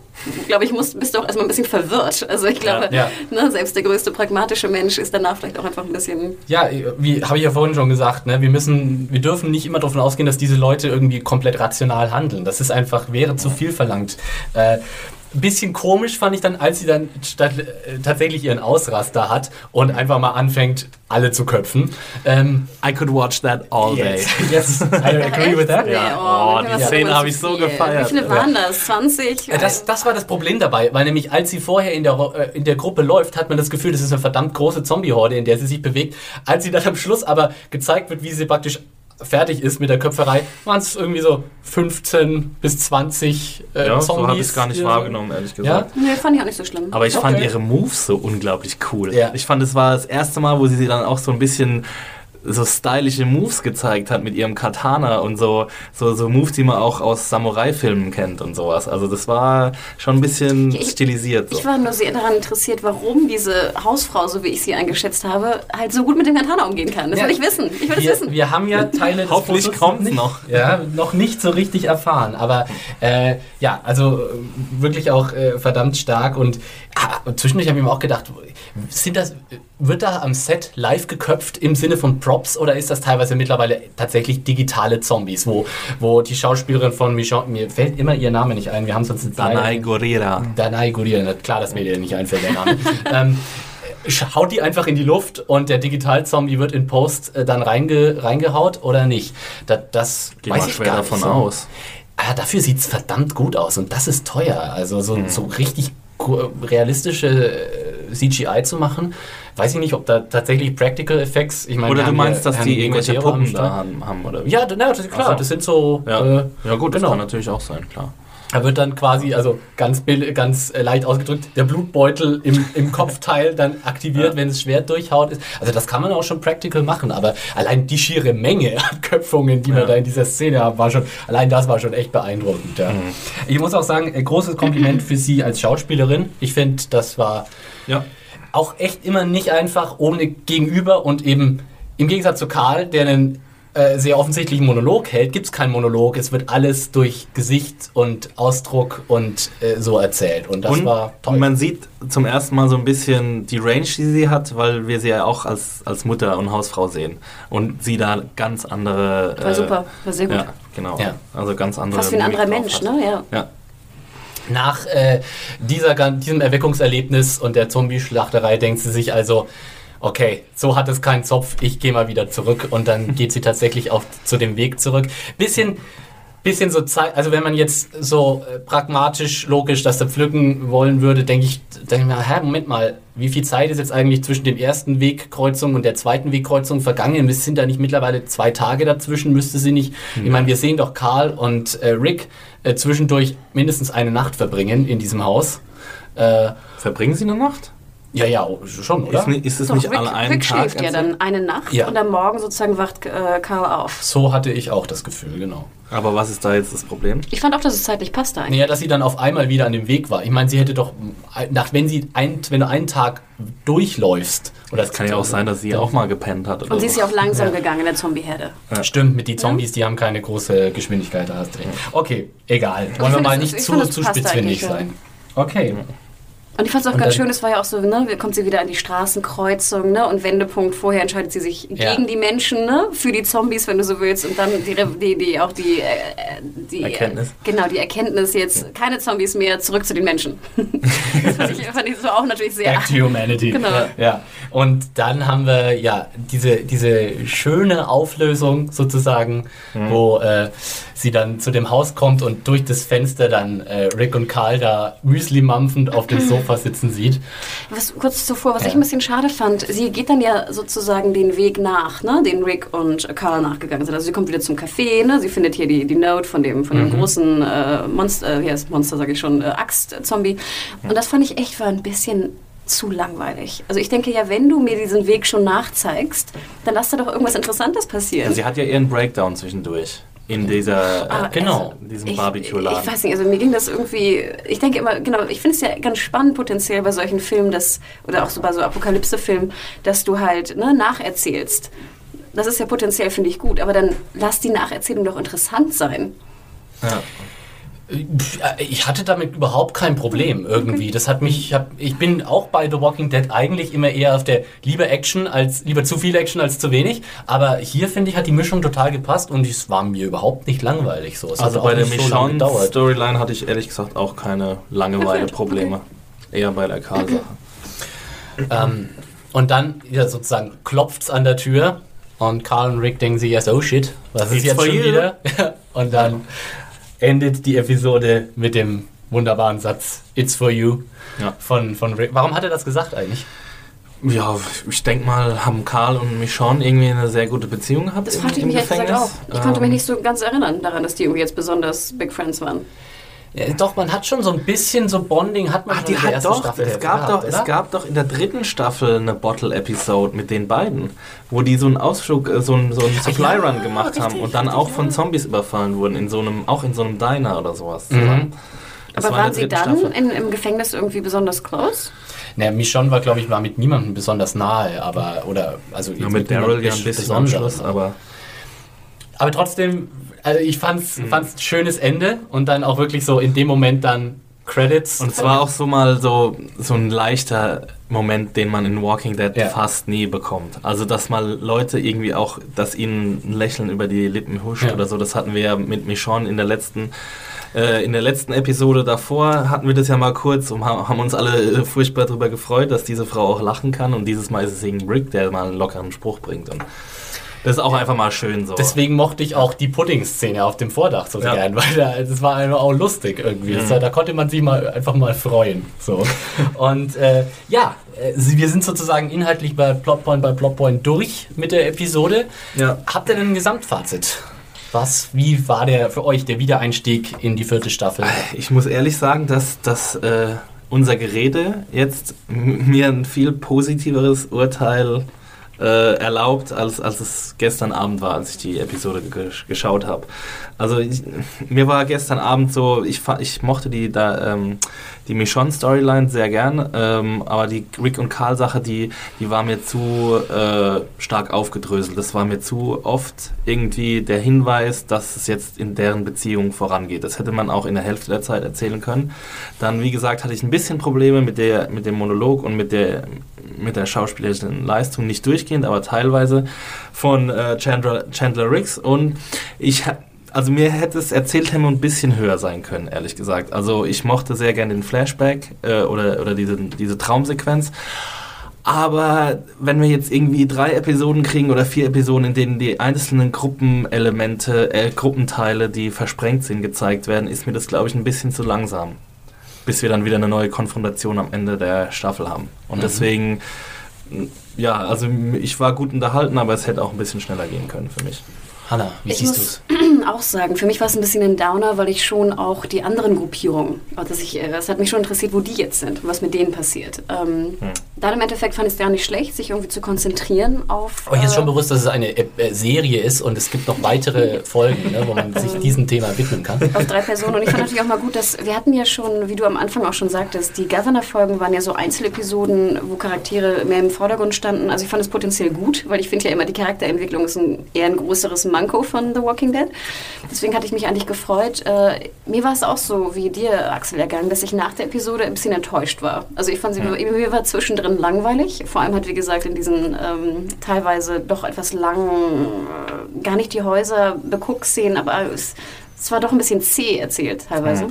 glaube ich, musst, bist du auch erstmal ein bisschen verwirrt. Also ich glaube, ja. ne, selbst der größte pragmatische Mensch ist danach vielleicht auch einfach ein bisschen. Ja, wie habe ich ja vorhin schon gesagt, ne, wir müssen, wir dürfen nicht immer davon ausgehen, dass diese Leute irgendwie komplett rational handeln. Das ist einfach, wäre zu viel verlangt. Äh, bisschen komisch fand ich dann, als sie dann statt, äh, tatsächlich ihren Ausraster hat und einfach mal anfängt, alle zu köpfen. Ähm, I could watch that all day. Yes, I agree with that. Ja. Oh, oh die Szene habe ich so gefeiert. Wie viele waren das? 20? Ja, das, das war das Problem dabei, weil nämlich als sie vorher in der, äh, in der Gruppe läuft, hat man das Gefühl, das ist eine verdammt große Zombie-Horde, in der sie sich bewegt. Als sie dann am Schluss aber gezeigt wird, wie sie praktisch fertig ist mit der Köpferei, waren es irgendwie so 15 bis 20 äh, ja, Zombies. so habe ich es gar nicht wahrgenommen, ehrlich gesagt. Ja? Nee, fand ich auch nicht so schlimm. Aber ich okay. fand ihre Moves so unglaublich cool. Ja. Ich fand, es war das erste Mal, wo sie sie dann auch so ein bisschen so stylische Moves gezeigt hat mit ihrem Katana und so, so, so Moves, die man auch aus Samurai-Filmen kennt und sowas. Also das war schon ein bisschen ich, stilisiert. So. Ich war nur sehr daran interessiert, warum diese Hausfrau, so wie ich sie eingeschätzt habe, halt so gut mit dem Katana umgehen kann. Das ja. will ich wissen. Ich will wir, wissen. Wir haben ja Teile des Hoffentlich kommt noch. Ja, noch nicht so richtig erfahren. Aber äh, ja, also wirklich auch äh, verdammt stark und ah, zwischendurch habe ich mir auch gedacht, sind das, wird da am Set live geköpft im Sinne von Props oder ist das teilweise mittlerweile tatsächlich digitale Zombies, wo, wo die Schauspielerin von Michon, mir fällt immer ihr Name nicht ein, wir haben sonst Danai Gurira. Danai Gurira, klar, dass mir der nicht einfällt, der Name. ähm, haut die einfach in die Luft und der Digital-Zombie wird in Post äh, dann reinge, reingehaut oder nicht? Da, das Geh weiß ich schwer gar davon so. aus. Ah, dafür sieht es verdammt gut aus und das ist teuer. Also so, mhm. so richtig realistische äh, CGI zu machen. Weiß ich nicht, ob da tatsächlich Practical Effects. Ich mein, oder du meinst, dass die irgendwelche Puppen da haben, oder wie? Ja, na, das, klar, also, das sind so. Ja, äh, ja gut, genau. das kann natürlich auch sein, klar. Da wird dann quasi, also ganz, ganz äh, leicht ausgedrückt, der Blutbeutel im, im Kopfteil dann aktiviert, ja. wenn es Schwert durchhaut ist. Also das kann man auch schon practical machen, aber allein die schiere Menge an Köpfungen, die ja. wir da in dieser Szene haben, war schon, allein das war schon echt beeindruckend. Ja. Mhm. Ich muss auch sagen, ein großes Kompliment für Sie als Schauspielerin. Ich finde, das war ja. auch echt immer nicht einfach ohne Gegenüber und eben im Gegensatz zu Karl, der einen äh, sehr offensichtlichen Monolog hält, gibt es keinen Monolog. Es wird alles durch Gesicht und Ausdruck und äh, so erzählt. Und das und war toll. Man sieht zum ersten Mal so ein bisschen die Range, die sie hat, weil wir sie ja auch als, als Mutter und Hausfrau sehen. Und sie da ganz andere. War äh, super, war sehr gut. Ja, genau. Ja. Also ganz andere. Fast wie ein anderer Mensch, ne? Ja. ja. Nach äh, dieser, diesem Erweckungserlebnis und der Zombie-Schlachterei denkt sie sich also, okay, so hat es keinen Zopf, ich gehe mal wieder zurück und dann geht sie tatsächlich auch zu dem Weg zurück. Bisschen, bisschen so Zeit, also wenn man jetzt so äh, pragmatisch, logisch das da pflücken wollen würde, denke ich, denke ich mir, hä, Moment mal, wie viel Zeit ist jetzt eigentlich zwischen dem ersten Wegkreuzung und der zweiten Wegkreuzung vergangen? Sind da nicht mittlerweile zwei Tage dazwischen? Müsste sie nicht? Mhm. Ich meine, wir sehen doch Karl und äh, Rick äh, zwischendurch mindestens eine Nacht verbringen in diesem Haus. Äh, verbringen sie eine Nacht? Ja, ja, schon, oder? Ist, ist es nicht Rick, alle einen Rick Tag? schläft ja dann eine Nacht ja. und am Morgen sozusagen wacht äh, Karl auf. So hatte ich auch das Gefühl, genau. Aber was ist da jetzt das Problem? Ich fand auch, dass es zeitlich passte eigentlich. Naja, dass sie dann auf einmal wieder an dem Weg war. Ich meine, sie hätte doch, nach, wenn, sie ein, wenn du einen Tag durchläufst. Oder es kann ja auch sein, dass sie auch mal gepennt hat. und sie ist ja auch langsam ja. gegangen in der Zombieherde. Ja. Stimmt, mit den Zombies, die haben keine große Geschwindigkeit. Da hast du Okay, egal. Wollen wir mal nicht zu, zu spitzfindig sein. Okay. Und ich fand es auch und ganz schön, es war ja auch so, ne, kommt sie wieder an die Straßenkreuzung, ne, und Wendepunkt vorher entscheidet sie sich ja. gegen die Menschen, ne, für die Zombies, wenn du so willst, und dann die, die, die auch die, äh, die Erkenntnis. Äh, genau, die Erkenntnis jetzt, keine Zombies mehr, zurück zu den Menschen. das fand ich, fand ich so auch natürlich sehr. Back to humanity. Genau. Ja. Und dann haben wir, ja, diese, diese schöne Auflösung sozusagen, mhm. wo äh, sie dann zu dem Haus kommt und durch das Fenster dann äh, Rick und Karl da Müsli mampfend auf dem Sofa sitzen sieht. Was kurz zuvor, was ja. ich ein bisschen schade fand, sie geht dann ja sozusagen den Weg nach, ne, den Rick und Karl nachgegangen sind. Also sie kommt wieder zum Café, ne, sie findet hier die, die Note von dem, von dem mhm. großen äh, Monster, äh, wie heißt Monster, sage ich schon, äh, Axt-Zombie. Und das fand ich echt war ein bisschen zu langweilig. Also ich denke ja, wenn du mir diesen Weg schon nachzeigst, dann lass da doch irgendwas Interessantes passieren. Sie hat ja ihren Breakdown zwischendurch in dieser, ah, genau, also, diesem Barbecue-Laden. Ich weiß nicht, also mir ging das irgendwie, ich denke immer, genau, ich finde es ja ganz spannend potenziell bei solchen Filmen, dass, oder auch so bei so Apokalypse-Filmen, dass du halt ne, nacherzählst. Das ist ja potenziell, finde ich, gut, aber dann lass die Nacherzählung doch interessant sein. Ja. Ich hatte damit überhaupt kein Problem irgendwie. Das hat mich, ich, hab, ich bin auch bei The Walking Dead eigentlich immer eher auf der lieber Action als lieber zu viel Action als zu wenig. Aber hier finde ich hat die Mischung total gepasst und es war mir überhaupt nicht langweilig so. Es also bei der Michonne so Storyline hatte ich ehrlich gesagt auch keine Langeweile-Probleme. Okay. Eher bei der Karl-Sache. ähm, und dann ja, sozusagen klopft es an der Tür und Carl und Rick denken sich erst, oh shit, was ist jetzt schon wieder? und dann endet die Episode mit dem wunderbaren Satz It's for you ja. von, von Rick. Warum hat er das gesagt eigentlich? Ja, ich denke mal, haben Karl und Michonne irgendwie eine sehr gute Beziehung gehabt. Das fragte ich mich ehrlich gesagt auch. Ich konnte mich nicht so ganz erinnern daran, dass die irgendwie jetzt besonders Big Friends waren. Ja, doch, man hat schon so ein bisschen so Bonding hat man Ach, die in der hat doch, Staffel es gab gehabt, doch, es gab doch in der dritten Staffel eine Bottle-Episode mit den beiden, wo die so einen Ausflug, äh, so einen, so einen Supply Run ja, gemacht richtig, haben und dann auch von Zombies überfallen wurden, in so einem, auch in so einem Diner oder sowas. Mhm. Aber war waren sie dann in, im Gefängnis irgendwie besonders close? Naja, Michonne war, glaube ich, war mit niemandem besonders nahe, aber, oder, also ja, mit Daryl ja ein bisschen am Schluss, aber... Aber trotzdem also ich fand's, mhm. fand's ein schönes Ende und dann auch wirklich so in dem Moment dann Credits. Und es war auch so mal so, so ein leichter Moment, den man in Walking Dead ja. fast nie bekommt. Also, dass mal Leute irgendwie auch, dass ihnen ein Lächeln über die Lippen huscht ja. oder so, das hatten wir ja mit Michonne in der letzten äh, in der letzten Episode davor hatten wir das ja mal kurz und haben uns alle äh, furchtbar darüber gefreut, dass diese Frau auch lachen kann. Und dieses Mal ist es eben Rick, der mal einen lockeren Spruch bringt. Und Das ist auch einfach mal schön so. Deswegen mochte ich auch die Pudding-Szene auf dem Vordach so ja. gern, weil da, das war einfach auch lustig irgendwie. Mhm. Das, da konnte man sich mal einfach mal freuen. So. Und äh, ja, äh, wir sind sozusagen inhaltlich bei Plotpoint bei Plotpoint durch mit der Episode. Ja. Habt ihr denn ein Gesamtfazit? Was, wie war der für euch der Wiedereinstieg in die vierte Staffel? Ich muss ehrlich sagen, dass, dass äh, unser Gerede jetzt mir ein viel positiveres Urteil äh, erlaubt, als, als es gestern Abend war, als ich die Episode geschaut habe. Also ich, mir war gestern Abend so, ich, ich mochte die, da, ähm, die Michonne-Storyline sehr gern, ähm, aber die Rick und Carl-Sache, die, die war mir zu äh, stark aufgedröselt. Das war mir zu oft irgendwie der Hinweis, dass es jetzt in deren Beziehung vorangeht. Das hätte man auch in der Hälfte der Zeit erzählen können. Dann, wie gesagt, hatte ich ein bisschen Probleme mit, der, mit dem Monolog und mit der, mit der schauspielerischen Leistung, nicht durchgehend, aber teilweise von äh, Chandler, Chandler Riggs. Und ich also mir hätte es Erzähltempo ein bisschen höher sein können, ehrlich gesagt. Also ich mochte sehr gerne den Flashback äh, oder, oder diese, diese Traumsequenz. Aber wenn wir jetzt irgendwie drei Episoden kriegen oder vier Episoden, in denen die einzelnen Gruppenelemente, äh, Gruppenteile, die versprengt sind, gezeigt werden, ist mir das, glaube ich, ein bisschen zu langsam. Bis wir dann wieder eine neue Konfrontation am Ende der Staffel haben. Und mhm. deswegen, ja, also ich war gut unterhalten, aber es hätte auch ein bisschen schneller gehen können für mich. Hanna, wie ich siehst du es? auch sagen, für mich war es ein bisschen ein Downer, weil ich schon auch die anderen Gruppierungen, also ich, es hat mich schon interessiert, wo die jetzt sind und was mit denen passiert. Ähm, hm. Dann im Endeffekt fand ich es gar nicht schlecht, sich irgendwie zu konzentrieren auf. Euch ist schon äh, bewusst, dass es eine äh, Serie ist und es gibt noch weitere Folgen, ne, wo man sich diesem Thema widmen kann. Auf drei Personen. Und ich fand natürlich auch mal gut, dass wir hatten ja schon, wie du am Anfang auch schon sagtest, die Governor-Folgen waren ja so Einzelepisoden, wo Charaktere mehr im Vordergrund standen. Also ich fand es potenziell gut, weil ich finde ja immer, die Charakterentwicklung ist ein, eher ein größeres Manko von The Walking Dead. Deswegen hatte ich mich eigentlich gefreut. Äh, mir war es auch so wie dir, Axel, ergangen, dass ich nach der Episode ein bisschen enttäuscht war. Also ich fand sie, ja. mir war zwischendrin langweilig. Vor allem hat, wie gesagt, in diesen ähm, teilweise doch etwas langen, äh, gar nicht die Häuser Beguck-Szenen, aber es, es war doch ein bisschen zäh erzählt teilweise. Ja.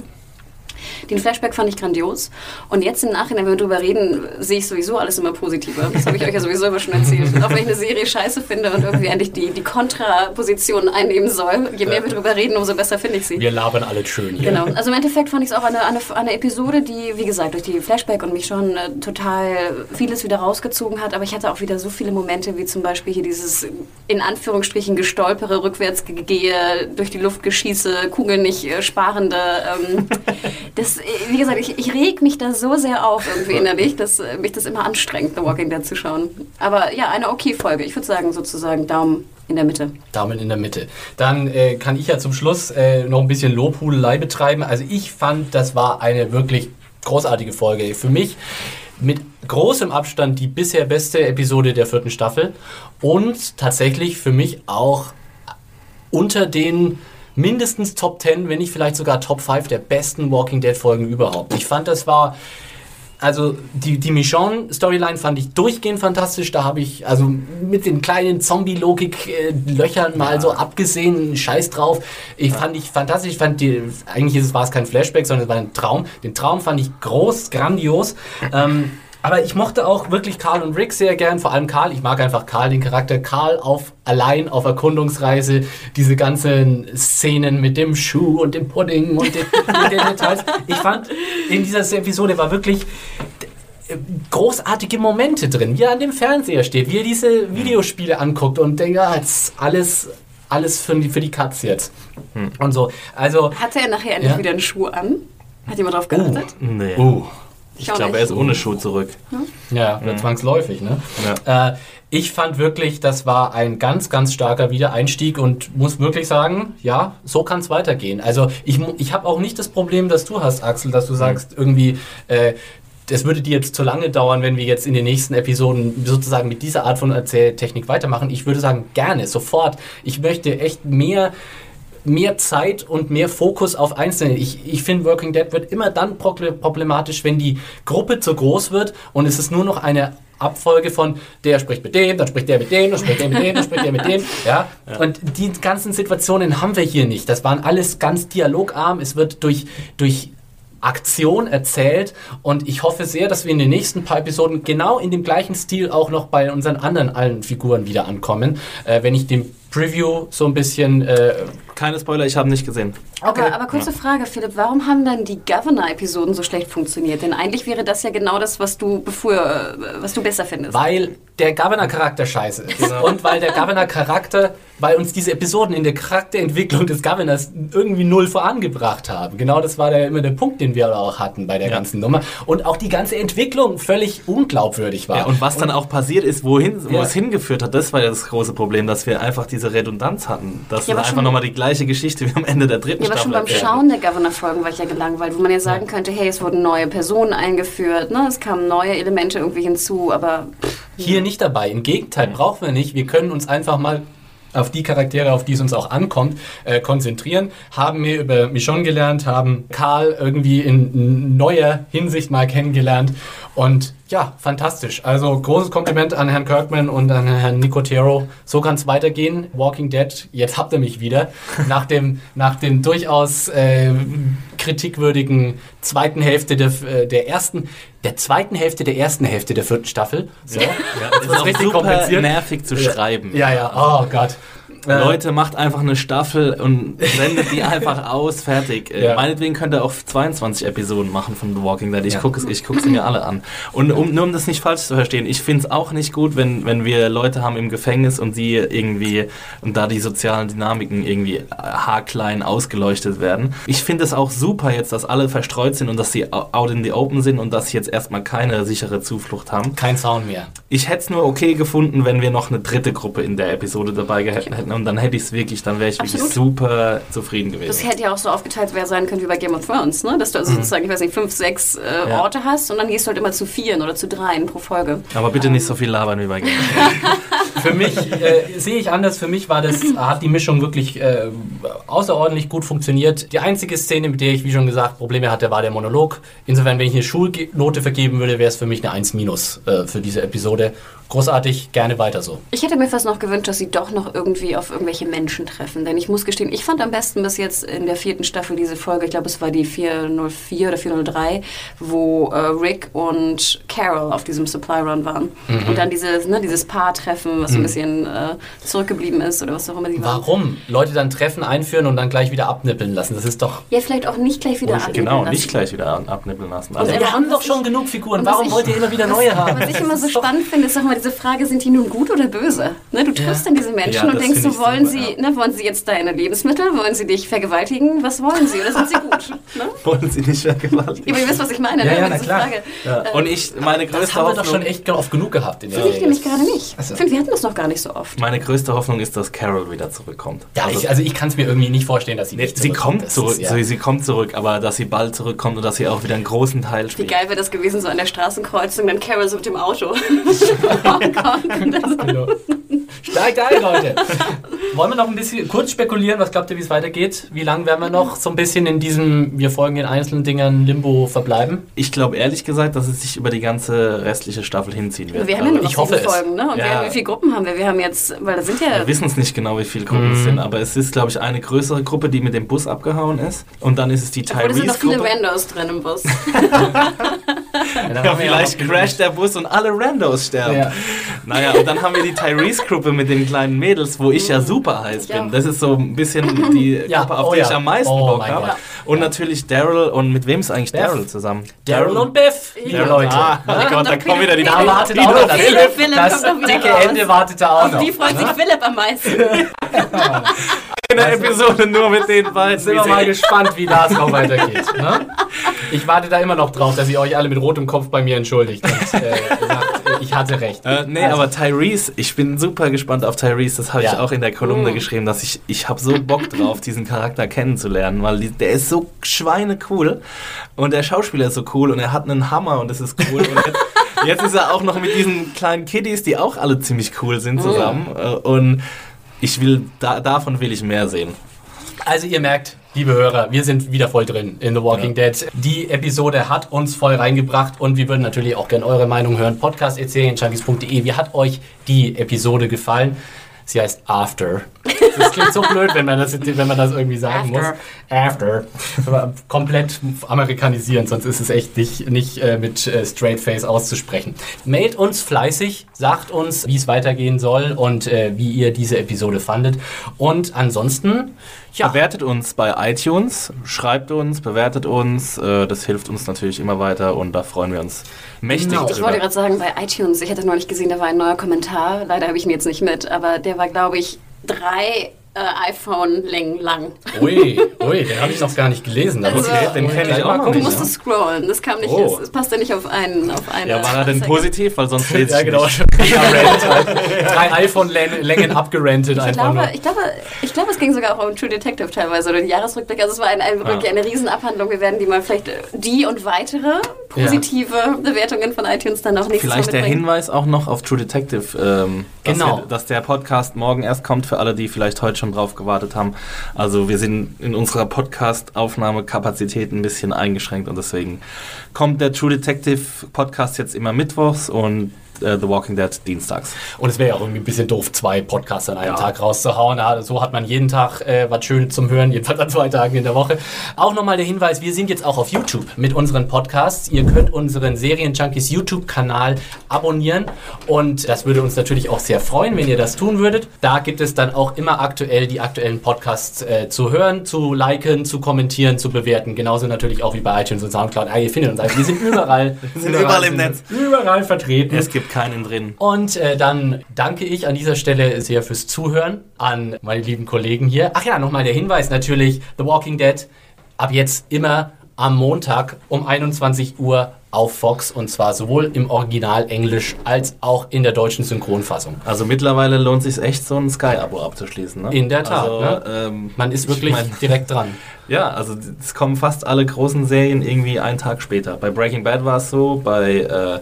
Den Flashback fand ich grandios. Und jetzt im Nachhinein, wenn wir drüber reden, sehe ich sowieso alles immer positiver. Das habe ich euch ja sowieso immer schon erzählt. Und auch wenn ich eine Serie scheiße finde und irgendwie endlich die, die Kontraposition einnehmen soll, je mehr wir drüber reden, umso besser finde ich sie. Wir labern alle schön hier. Genau. Also im Endeffekt fand ich es auch eine, eine, eine Episode, die, wie gesagt, durch die Flashback und mich schon äh, total vieles wieder rausgezogen hat. Aber ich hatte auch wieder so viele Momente, wie zum Beispiel hier dieses in Anführungsstrichen gestolpere, rückwärts gehe, durch die Luft geschieße, Kugeln nicht äh, sparende. Ähm, das, wie gesagt, ich, ich reg mich da so sehr auf irgendwie innerlich, dass äh, mich das immer anstrengt, The Walking Dead zu schauen. Aber ja, eine okay Folge. Ich würde sagen, sozusagen Daumen in der Mitte. Daumen in der Mitte. Dann äh, kann ich ja zum Schluss äh, noch ein bisschen Lobhudelei betreiben. Also ich fand, das war eine wirklich großartige Folge. Für mich mit großem Abstand die bisher beste Episode der vierten Staffel und tatsächlich für mich auch unter den mindestens Top 10, wenn nicht vielleicht sogar Top 5 der besten Walking Dead Folgen überhaupt. Ich fand, das war also die, die Michonne-Storyline fand ich durchgehend fantastisch. Da habe ich also mit den kleinen Zombie-Logik-Löchern mal ja. so abgesehen, Scheiß drauf. Ich ja. fand ich fantastisch. Ich fand die, eigentlich war es kein Flashback, sondern es war ein Traum. Den Traum fand ich groß, grandios. Ähm, aber ich mochte auch wirklich Karl und Rick sehr gern, vor allem Karl. Ich mag einfach Karl, den Charakter. Karl auf allein auf Erkundungsreise, diese ganzen Szenen mit dem Schuh und dem Pudding und den, den Details. Ich fand, in dieser Episode war wirklich großartige Momente drin, wie er an dem Fernseher steht, wie er diese Videospiele anguckt und denkt, ja, jetzt alles, alles für die, für die Katz jetzt. Hm. Und so. Also, Hatte er nachher endlich ja? wieder einen Schuh an? Hat jemand drauf geachtet? Oh, nee. Oh. Ich, glaube, er ist ohne Schuh zurück. Ja, mhm. zwangsläufig. Ne? Ja. Äh, ich fand wirklich, das war ein ganz, ganz starker Wiedereinstieg und muss wirklich sagen, ja, so kann es weitergehen. Also ich, ich habe auch nicht das Problem, das du hast, Axel, dass du mhm. sagst, irgendwie, äh, das würde dir jetzt zu lange dauern, wenn wir jetzt in den nächsten Episoden sozusagen mit dieser Art von Erzähltechnik weitermachen. Ich würde sagen, gerne, sofort. Ich möchte echt mehr mehr Zeit und mehr Fokus auf Einzelne. Ich, ich finde, Working Dead wird immer dann problematisch, wenn die Gruppe zu groß wird und es ist nur noch eine Abfolge von der spricht mit dem, dann spricht der mit dem, dann spricht der mit dem, dann spricht der mit dem. Ja? ja? Und die ganzen Situationen haben wir hier nicht. Das waren alles ganz dialogarm. Es wird durch, durch Aktion erzählt und ich hoffe sehr, dass wir in den nächsten paar Episoden genau in dem gleichen Stil auch noch bei unseren anderen allen Figuren wieder ankommen. Äh, wenn ich dem Preview so ein bisschen. Äh Keine Spoiler, ich habe nicht gesehen. Okay. Aber, aber kurze Frage, Philipp, warum haben dann die Governor-Episoden so schlecht funktioniert? Denn eigentlich wäre das ja genau das, was du bevor, äh, was du besser findest. Weil der Governor-Charakter scheiße ist. Genau. Und weil der Governor-Charakter, weil uns diese Episoden in der Charakterentwicklung des Governors irgendwie null vorangebracht haben. Genau das war der, immer der Punkt, den wir auch hatten bei der ja. ganzen Nummer. Und auch die ganze Entwicklung völlig unglaubwürdig war. Ja, und was und, dann auch passiert ist, wohin, wo ja. es hingeführt hat, das war ja das große Problem, dass wir einfach diese Redundanz hatten. Dass ja, wir einfach nochmal die gleiche Geschichte wie am Ende der dritten ja, Staffel aber schon beim Schauen der Governor-Folgen war ich ja gelangweilt, wo man ja sagen könnte, hey, es wurden neue Personen eingeführt, ne? es kamen neue Elemente irgendwie hinzu, aber... Pff, Hier nicht dabei. Im Gegenteil, brauchen wir nicht. Wir können uns einfach mal auf die Charaktere, auf die es uns auch ankommt, äh, konzentrieren. Haben wir über Michonne gelernt, haben Karl irgendwie in neuer Hinsicht mal kennengelernt und ja, fantastisch. Also großes Kompliment an Herrn Kirkman und an Herrn Nicotero. So kann es weitergehen. Walking Dead, jetzt habt ihr mich wieder. Nach dem, nach dem durchaus äh, kritikwürdigen zweiten Hälfte der, äh, der ersten, der zweiten Hälfte der ersten Hälfte der vierten Staffel. So. Ja, das, ist, ist richtig super nervig zu schreiben. Ja, ja, oh Gott. Äh, Leute, macht einfach eine Staffel und sendet die einfach aus, fertig. Äh, ja. Meinetwegen könnt ihr auch 22 Episoden machen von The Walking Dead. Ich ja. gucke sie mir alle an. Und um, nur um das nicht falsch zu verstehen, ich finde es auch nicht gut, wenn, wenn wir Leute haben im Gefängnis und sie irgendwie, und da die sozialen Dynamiken irgendwie haarklein ausgeleuchtet werden. Ich finde es auch super jetzt, dass alle verstreut sind und dass sie out in the open sind und dass sie jetzt erstmal keine sichere Zuflucht haben. Kein Sound mehr. Ich hätte es nur okay gefunden, wenn wir noch eine dritte Gruppe in der Episode dabei hätten und dann hätte ich es wirklich, dann wäre ich Absolut. wirklich super zufrieden gewesen. Das hätte ja auch so aufgeteilt sein können wie bei Game of Thrones, ne? dass du also mhm. sozusagen, ich weiß nicht, fünf, sechs äh, ja. Orte hast und dann gehst du halt immer zu vieren oder zu dreien pro Folge. Aber bitte ähm. nicht so viel labern wie bei Game of Thrones. Für mich äh, sehe ich anders, für mich war das, hat die Mischung wirklich äh, außerordentlich gut funktioniert. Die einzige Szene, mit der ich, wie schon gesagt, Probleme hatte, war der Monolog. Insofern, wenn ich eine Schulnote vergeben würde, wäre es für mich eine 1 minus äh, für diese Episode großartig, gerne weiter so. Ich hätte mir fast noch gewünscht, dass sie doch noch irgendwie auf irgendwelche Menschen treffen. Denn ich muss gestehen, ich fand am besten bis jetzt in der vierten Staffel diese Folge, ich glaube es war die 404 oder 403, wo äh, Rick und Carol auf diesem Supply Run waren. Mhm. Und dann dieses, ne, dieses Paar-Treffen, was mhm. ein bisschen äh, zurückgeblieben ist oder was auch immer sie waren. Warum? Leute dann Treffen einführen und dann gleich wieder abnippeln lassen. Das ist doch... Ja, vielleicht auch nicht gleich wieder abnippeln genau, lassen. Genau, nicht gleich wieder abnippeln lassen. Also, wir haben doch schon genug Figuren. Warum ich, wollt ihr immer wieder neue haben? Was ich immer so spannend finde, ist, sag mal, diese Frage, sind die nun gut oder böse? Ne, du triffst ja. dann diese Menschen ja, und denkst, wollen super, sie, ja. ne, wollen sie jetzt deine Lebensmittel, wollen sie dich vergewaltigen, was wollen sie? Oder sind sie gut? Ne? wollen sie nicht vergewaltigen? Aber ihr wisst, was ich meine. Ja, ne? ja, na klar. Frage. Und ich, meine größte das haben wir doch schon echt oft genug gehabt. In Finde ich nämlich gerade nicht. Also. Ich finde, wir hatten das noch gar nicht so oft. Meine größte Hoffnung ist, dass Carol wieder zurückkommt. Ja, also ich, also ich kann es mir irgendwie nicht vorstellen, dass sie nicht sie kommt zurück. Ist, sie kommt zurück, aber dass sie bald zurückkommt und dass sie auch wieder einen großen Teil spielt. Wie geil wäre das gewesen, so an der Straßenkreuzung, dann Carol so mit dem Auto. genau. Steigt ein, Leute. Wollen wir noch ein bisschen kurz spekulieren? Was glaubt ihr, wie es weitergeht? Wie lange werden wir noch so ein bisschen in diesem, wir folgen den einzelnen Dingern Limbo verbleiben? Ich glaube ehrlich gesagt, dass es sich über die ganze restliche Staffel hinziehen wird. Wir haben ja nur noch ich hoffe Folgen, ne? Und ja. wir haben, wie viele Gruppen haben wir? Wir haben jetzt, weil da sind ja... Wir wissen es nicht genau, wie viele Gruppen es mhm. sind, aber es ist, glaube ich, eine größere Gruppe, die mit dem Bus abgehauen ist. Und dann ist es die Tyrese-Gruppe. Es sind noch viele Randos drin im Bus. ja, vielleicht crasht der Bus und alle Randos sterben. Ja. Naja, und dann haben wir die Tyrese-Gruppe mit den kleinen Mädels, wo ich ja super heiß bin. Das ist so ein bisschen die ja, Gruppe, auf oh die ja. ich am meisten oh Bock habe. Und natürlich Daryl und mit wem ist eigentlich Daryl zusammen? Daryl und Biff, liebe Leute. Ah, mein Gott, da kommen wieder die Da wartet auch das, Philipp, das dicke Ende wartet da auch noch. Die freut sich Philipp am meisten. Eine also, Episode nur mit den beiden. Sind wir mal gespannt, wie das noch weitergeht. Ne? Ich warte da immer noch drauf, dass ihr euch alle mit rotem Kopf bei mir entschuldigt und äh, sagt, ich hatte recht. Äh, nee, also. aber Tyrese, ich bin super gespannt auf Tyrese. Das habe ja. ich auch in der Kolumne mm. geschrieben, dass ich, ich habe so Bock drauf, diesen Charakter kennenzulernen, weil die, der ist so schweinecool und der Schauspieler ist so cool und er hat einen Hammer und das ist cool. Und jetzt, jetzt ist er auch noch mit diesen kleinen Kiddies, die auch alle ziemlich cool sind, zusammen. Mm. Und ich will, da, davon will ich mehr sehen. Also ihr merkt, liebe Hörer, wir sind wieder voll drin in The Walking ja. Dead. Die Episode hat uns voll reingebracht und wir würden natürlich auch gerne eure Meinung hören. Podcast.junkies.de. Wie hat euch die Episode gefallen? Sie heißt After. Das klingt so blöd, wenn man das, wenn man das irgendwie sagen After. muss. After. Aber komplett amerikanisieren, sonst ist es echt nicht, nicht äh, mit äh, Straight Face auszusprechen. Mailt uns fleißig, sagt uns, wie es weitergehen soll und äh, wie ihr diese Episode fandet. Und ansonsten ja. Bewertet uns bei iTunes, schreibt uns, bewertet uns. Äh, das hilft uns natürlich immer weiter und da freuen wir uns mächtig genau. Ich wollte gerade sagen, bei iTunes, ich hatte noch nicht gesehen, da war ein neuer Kommentar. Leider habe ich ihn jetzt nicht mit, aber der war, glaube ich, drei äh, iPhone-Längen lang. Ui, ui, den habe ich noch gar nicht gelesen. Also, okay, den kenne ich auch noch nicht. Du musstest scrollen, das kam nicht, oh. es passte nicht auf einen. Auf eine ja, war er denn positiv? Weil sonst fehlt Ja, genau. Drei iPhone-Längen abgerentet ich Glaube, ich, glaube, ich glaube, es ging sogar auch um True Detective teilweise oder den Jahresrückblick. Also es war ein, ein, wirklich eine Riesenabhandlung. Wir werden die mal vielleicht, die und weitere positive ja. Bewertungen von iTunes dann auch nächstes Vielleicht der Hinweis auch noch auf True Detective, ähm, genau. wir, dass der Podcast morgen erst kommt für alle, die vielleicht heute schon schon drauf gewartet haben. Also wir sind in unserer Podcast-Aufnahmekapazität ein bisschen eingeschränkt und deswegen kommt der True Detective Podcast jetzt immer mittwochs und äh, The Walking Dead dienstags. Und es wäre ja auch irgendwie ein bisschen doof, zwei Podcasts an einem ja. Tag rauszuhauen. so hat man jeden Tag äh, was Schönes zum Hören, jedenfalls an zwei Tagen in der Woche. Auch nochmal der Hinweis, wir sind jetzt auch auf YouTube mit unseren Podcasts. Ihr könnt unseren Serien-Junkies YouTube-Kanal abonnieren und das würde uns natürlich auch sehr freuen, wenn ihr das tun würdet. Da gibt es dann auch immer aktuell die aktuellen Podcasts äh, zu hören, zu liken, zu kommentieren, zu bewerten. Genauso natürlich auch wie bei iTunes und Soundcloud. Ah, ihr findet uns. Also wir sind überall. wir sind überall, überall im Netz. Überall vertreten. Es gibt gibt keinen drin. Und äh, dann danke ich an dieser Stelle sehr fürs Zuhören an meine lieben Kollegen hier. Ach ja, nochmal der Hinweis natürlich, The Walking Dead ab jetzt immer am Montag um 21 Uhr auf Fox und zwar sowohl im Original Englisch als auch in der deutschen Synchronfassung. Also mittlerweile lohnt es sich echt so ein Sky-Abo abzuschließen. Ne? In der Tat. Also, ne? ähm, Man ist wirklich ich mein, direkt dran. Ja, also es kommen fast alle großen Serien irgendwie einen Tag später. Bei Breaking Bad war es so, bei äh,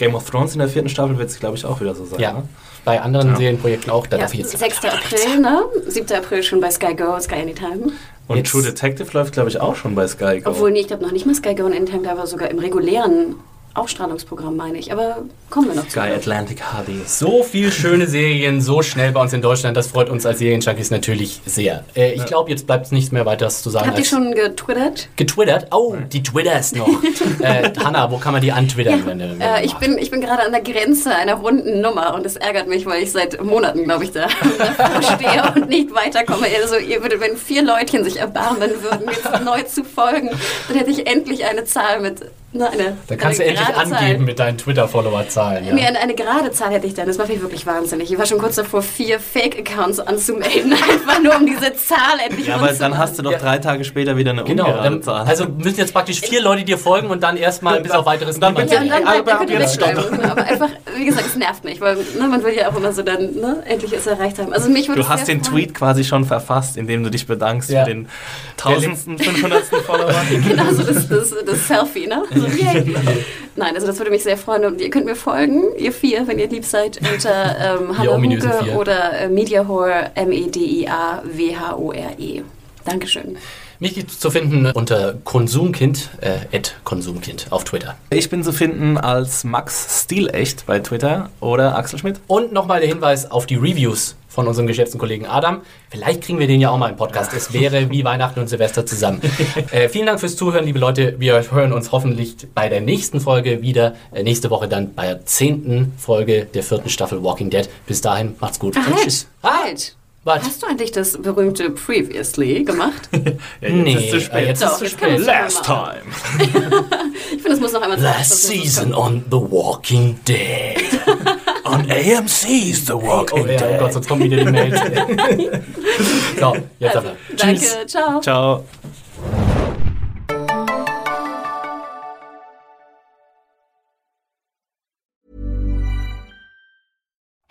Game of Thrones in der vierten Staffel wird es, glaube ich, auch wieder so sein. Ja. Ne? Bei anderen ja. Serienprojekten auch. Da ja, darf ich jetzt 6. April, ne? 7. April schon bei Sky Go, Sky Anytime. Und jetzt. True Detective läuft, glaube ich, auch schon bei Sky Go. Obwohl, nee, ich glaube noch nicht mal Sky Go und Anytime, da war sogar im regulären Ausstrahlungsprogramm, meine ich. Aber kommen wir noch zu. Sky Atlantic HD. So viele schöne Serien, so schnell bei uns in Deutschland. Das freut uns als Serienjunkies natürlich sehr. Äh, ich glaube, jetzt bleibt es nichts mehr weiter zu sagen. Habt ihr schon getwittert? Getwittert? Oh, die Twitters noch. äh, Hanna, wo kann man die antwittern? Ja, wenn, wenn äh, ich, bin, ich bin gerade an der Grenze einer runden Nummer und es ärgert mich, weil ich seit Monaten, glaube ich, da stehe und nicht weiterkomme. Also, ihr würdet, wenn vier Leutchen sich erbarmen würden, jetzt neu zu folgen, dann hätte ich endlich eine Zahl mit na, eine, da kannst eine du endlich angeben Zahl. mit deinen Twitter-Follower-Zahlen. Ja. Nee, eine, eine, gerade Zahl hätte ich dann. Das macht mich wirklich wahnsinnig. Ich war schon kurz davor, vier Fake-Accounts anzumelden, einfach nur um diese Zahl endlich Ja, aber dann hast du doch drei Tage später wieder eine genau, ungerade Zahl. Also müssen jetzt praktisch vier Leute dir folgen und dann erstmal bis auf weiteres dann bitte, ja, dann, dann, dann jetzt stoppen. Genau, aber einfach, wie gesagt, es nervt mich, weil ne, man will ja auch immer so dann ne, endlich es erreicht haben. Also mich du hast den freuen. Tweet quasi schon verfasst, indem du dich bedankst ja. für den tausendsten, fünfhundertsten Follower. genau, so das, das, das Selfie, ne? So, genau. Nein, also das würde mich sehr freuen. Und ihr könnt mir folgen, ihr vier, wenn ihr lieb seid, unter ähm, Hanna Huke oder äh, Mediahore, M-E-D-I-A-W-H-O-R-E. -E. Dankeschön. Mich gibt zu finden unter Konsumkind, äh, Konsumkind auf Twitter. Ich bin zu finden als Max Stilecht bei Twitter oder Axel Schmidt. Und nochmal der Hinweis auf die Reviews von unserem geschätzten Kollegen Adam. Vielleicht kriegen wir den ja auch mal im Podcast. Es wäre wie Weihnachten und Silvester zusammen. äh, vielen Dank fürs Zuhören, liebe Leute. Wir hören uns hoffentlich bei der nächsten Folge wieder. Äh, nächste Woche dann bei der zehnten Folge der vierten Staffel Walking Dead. Bis dahin, macht's gut. Halt, tschüss. Halt. Was? Hast du eigentlich das berühmte Previously gemacht? ja, jetzt nee, ist zu spät. Jetzt Doch, ist zu spät. Last time. ich finde, das muss noch einmal Last season on The Walking Dead. on AMC's The Walking oh, Dead. oh Gott, sonst kommen wieder die Mails. so, jetzt also, aber. Danke, ciao. Ciao.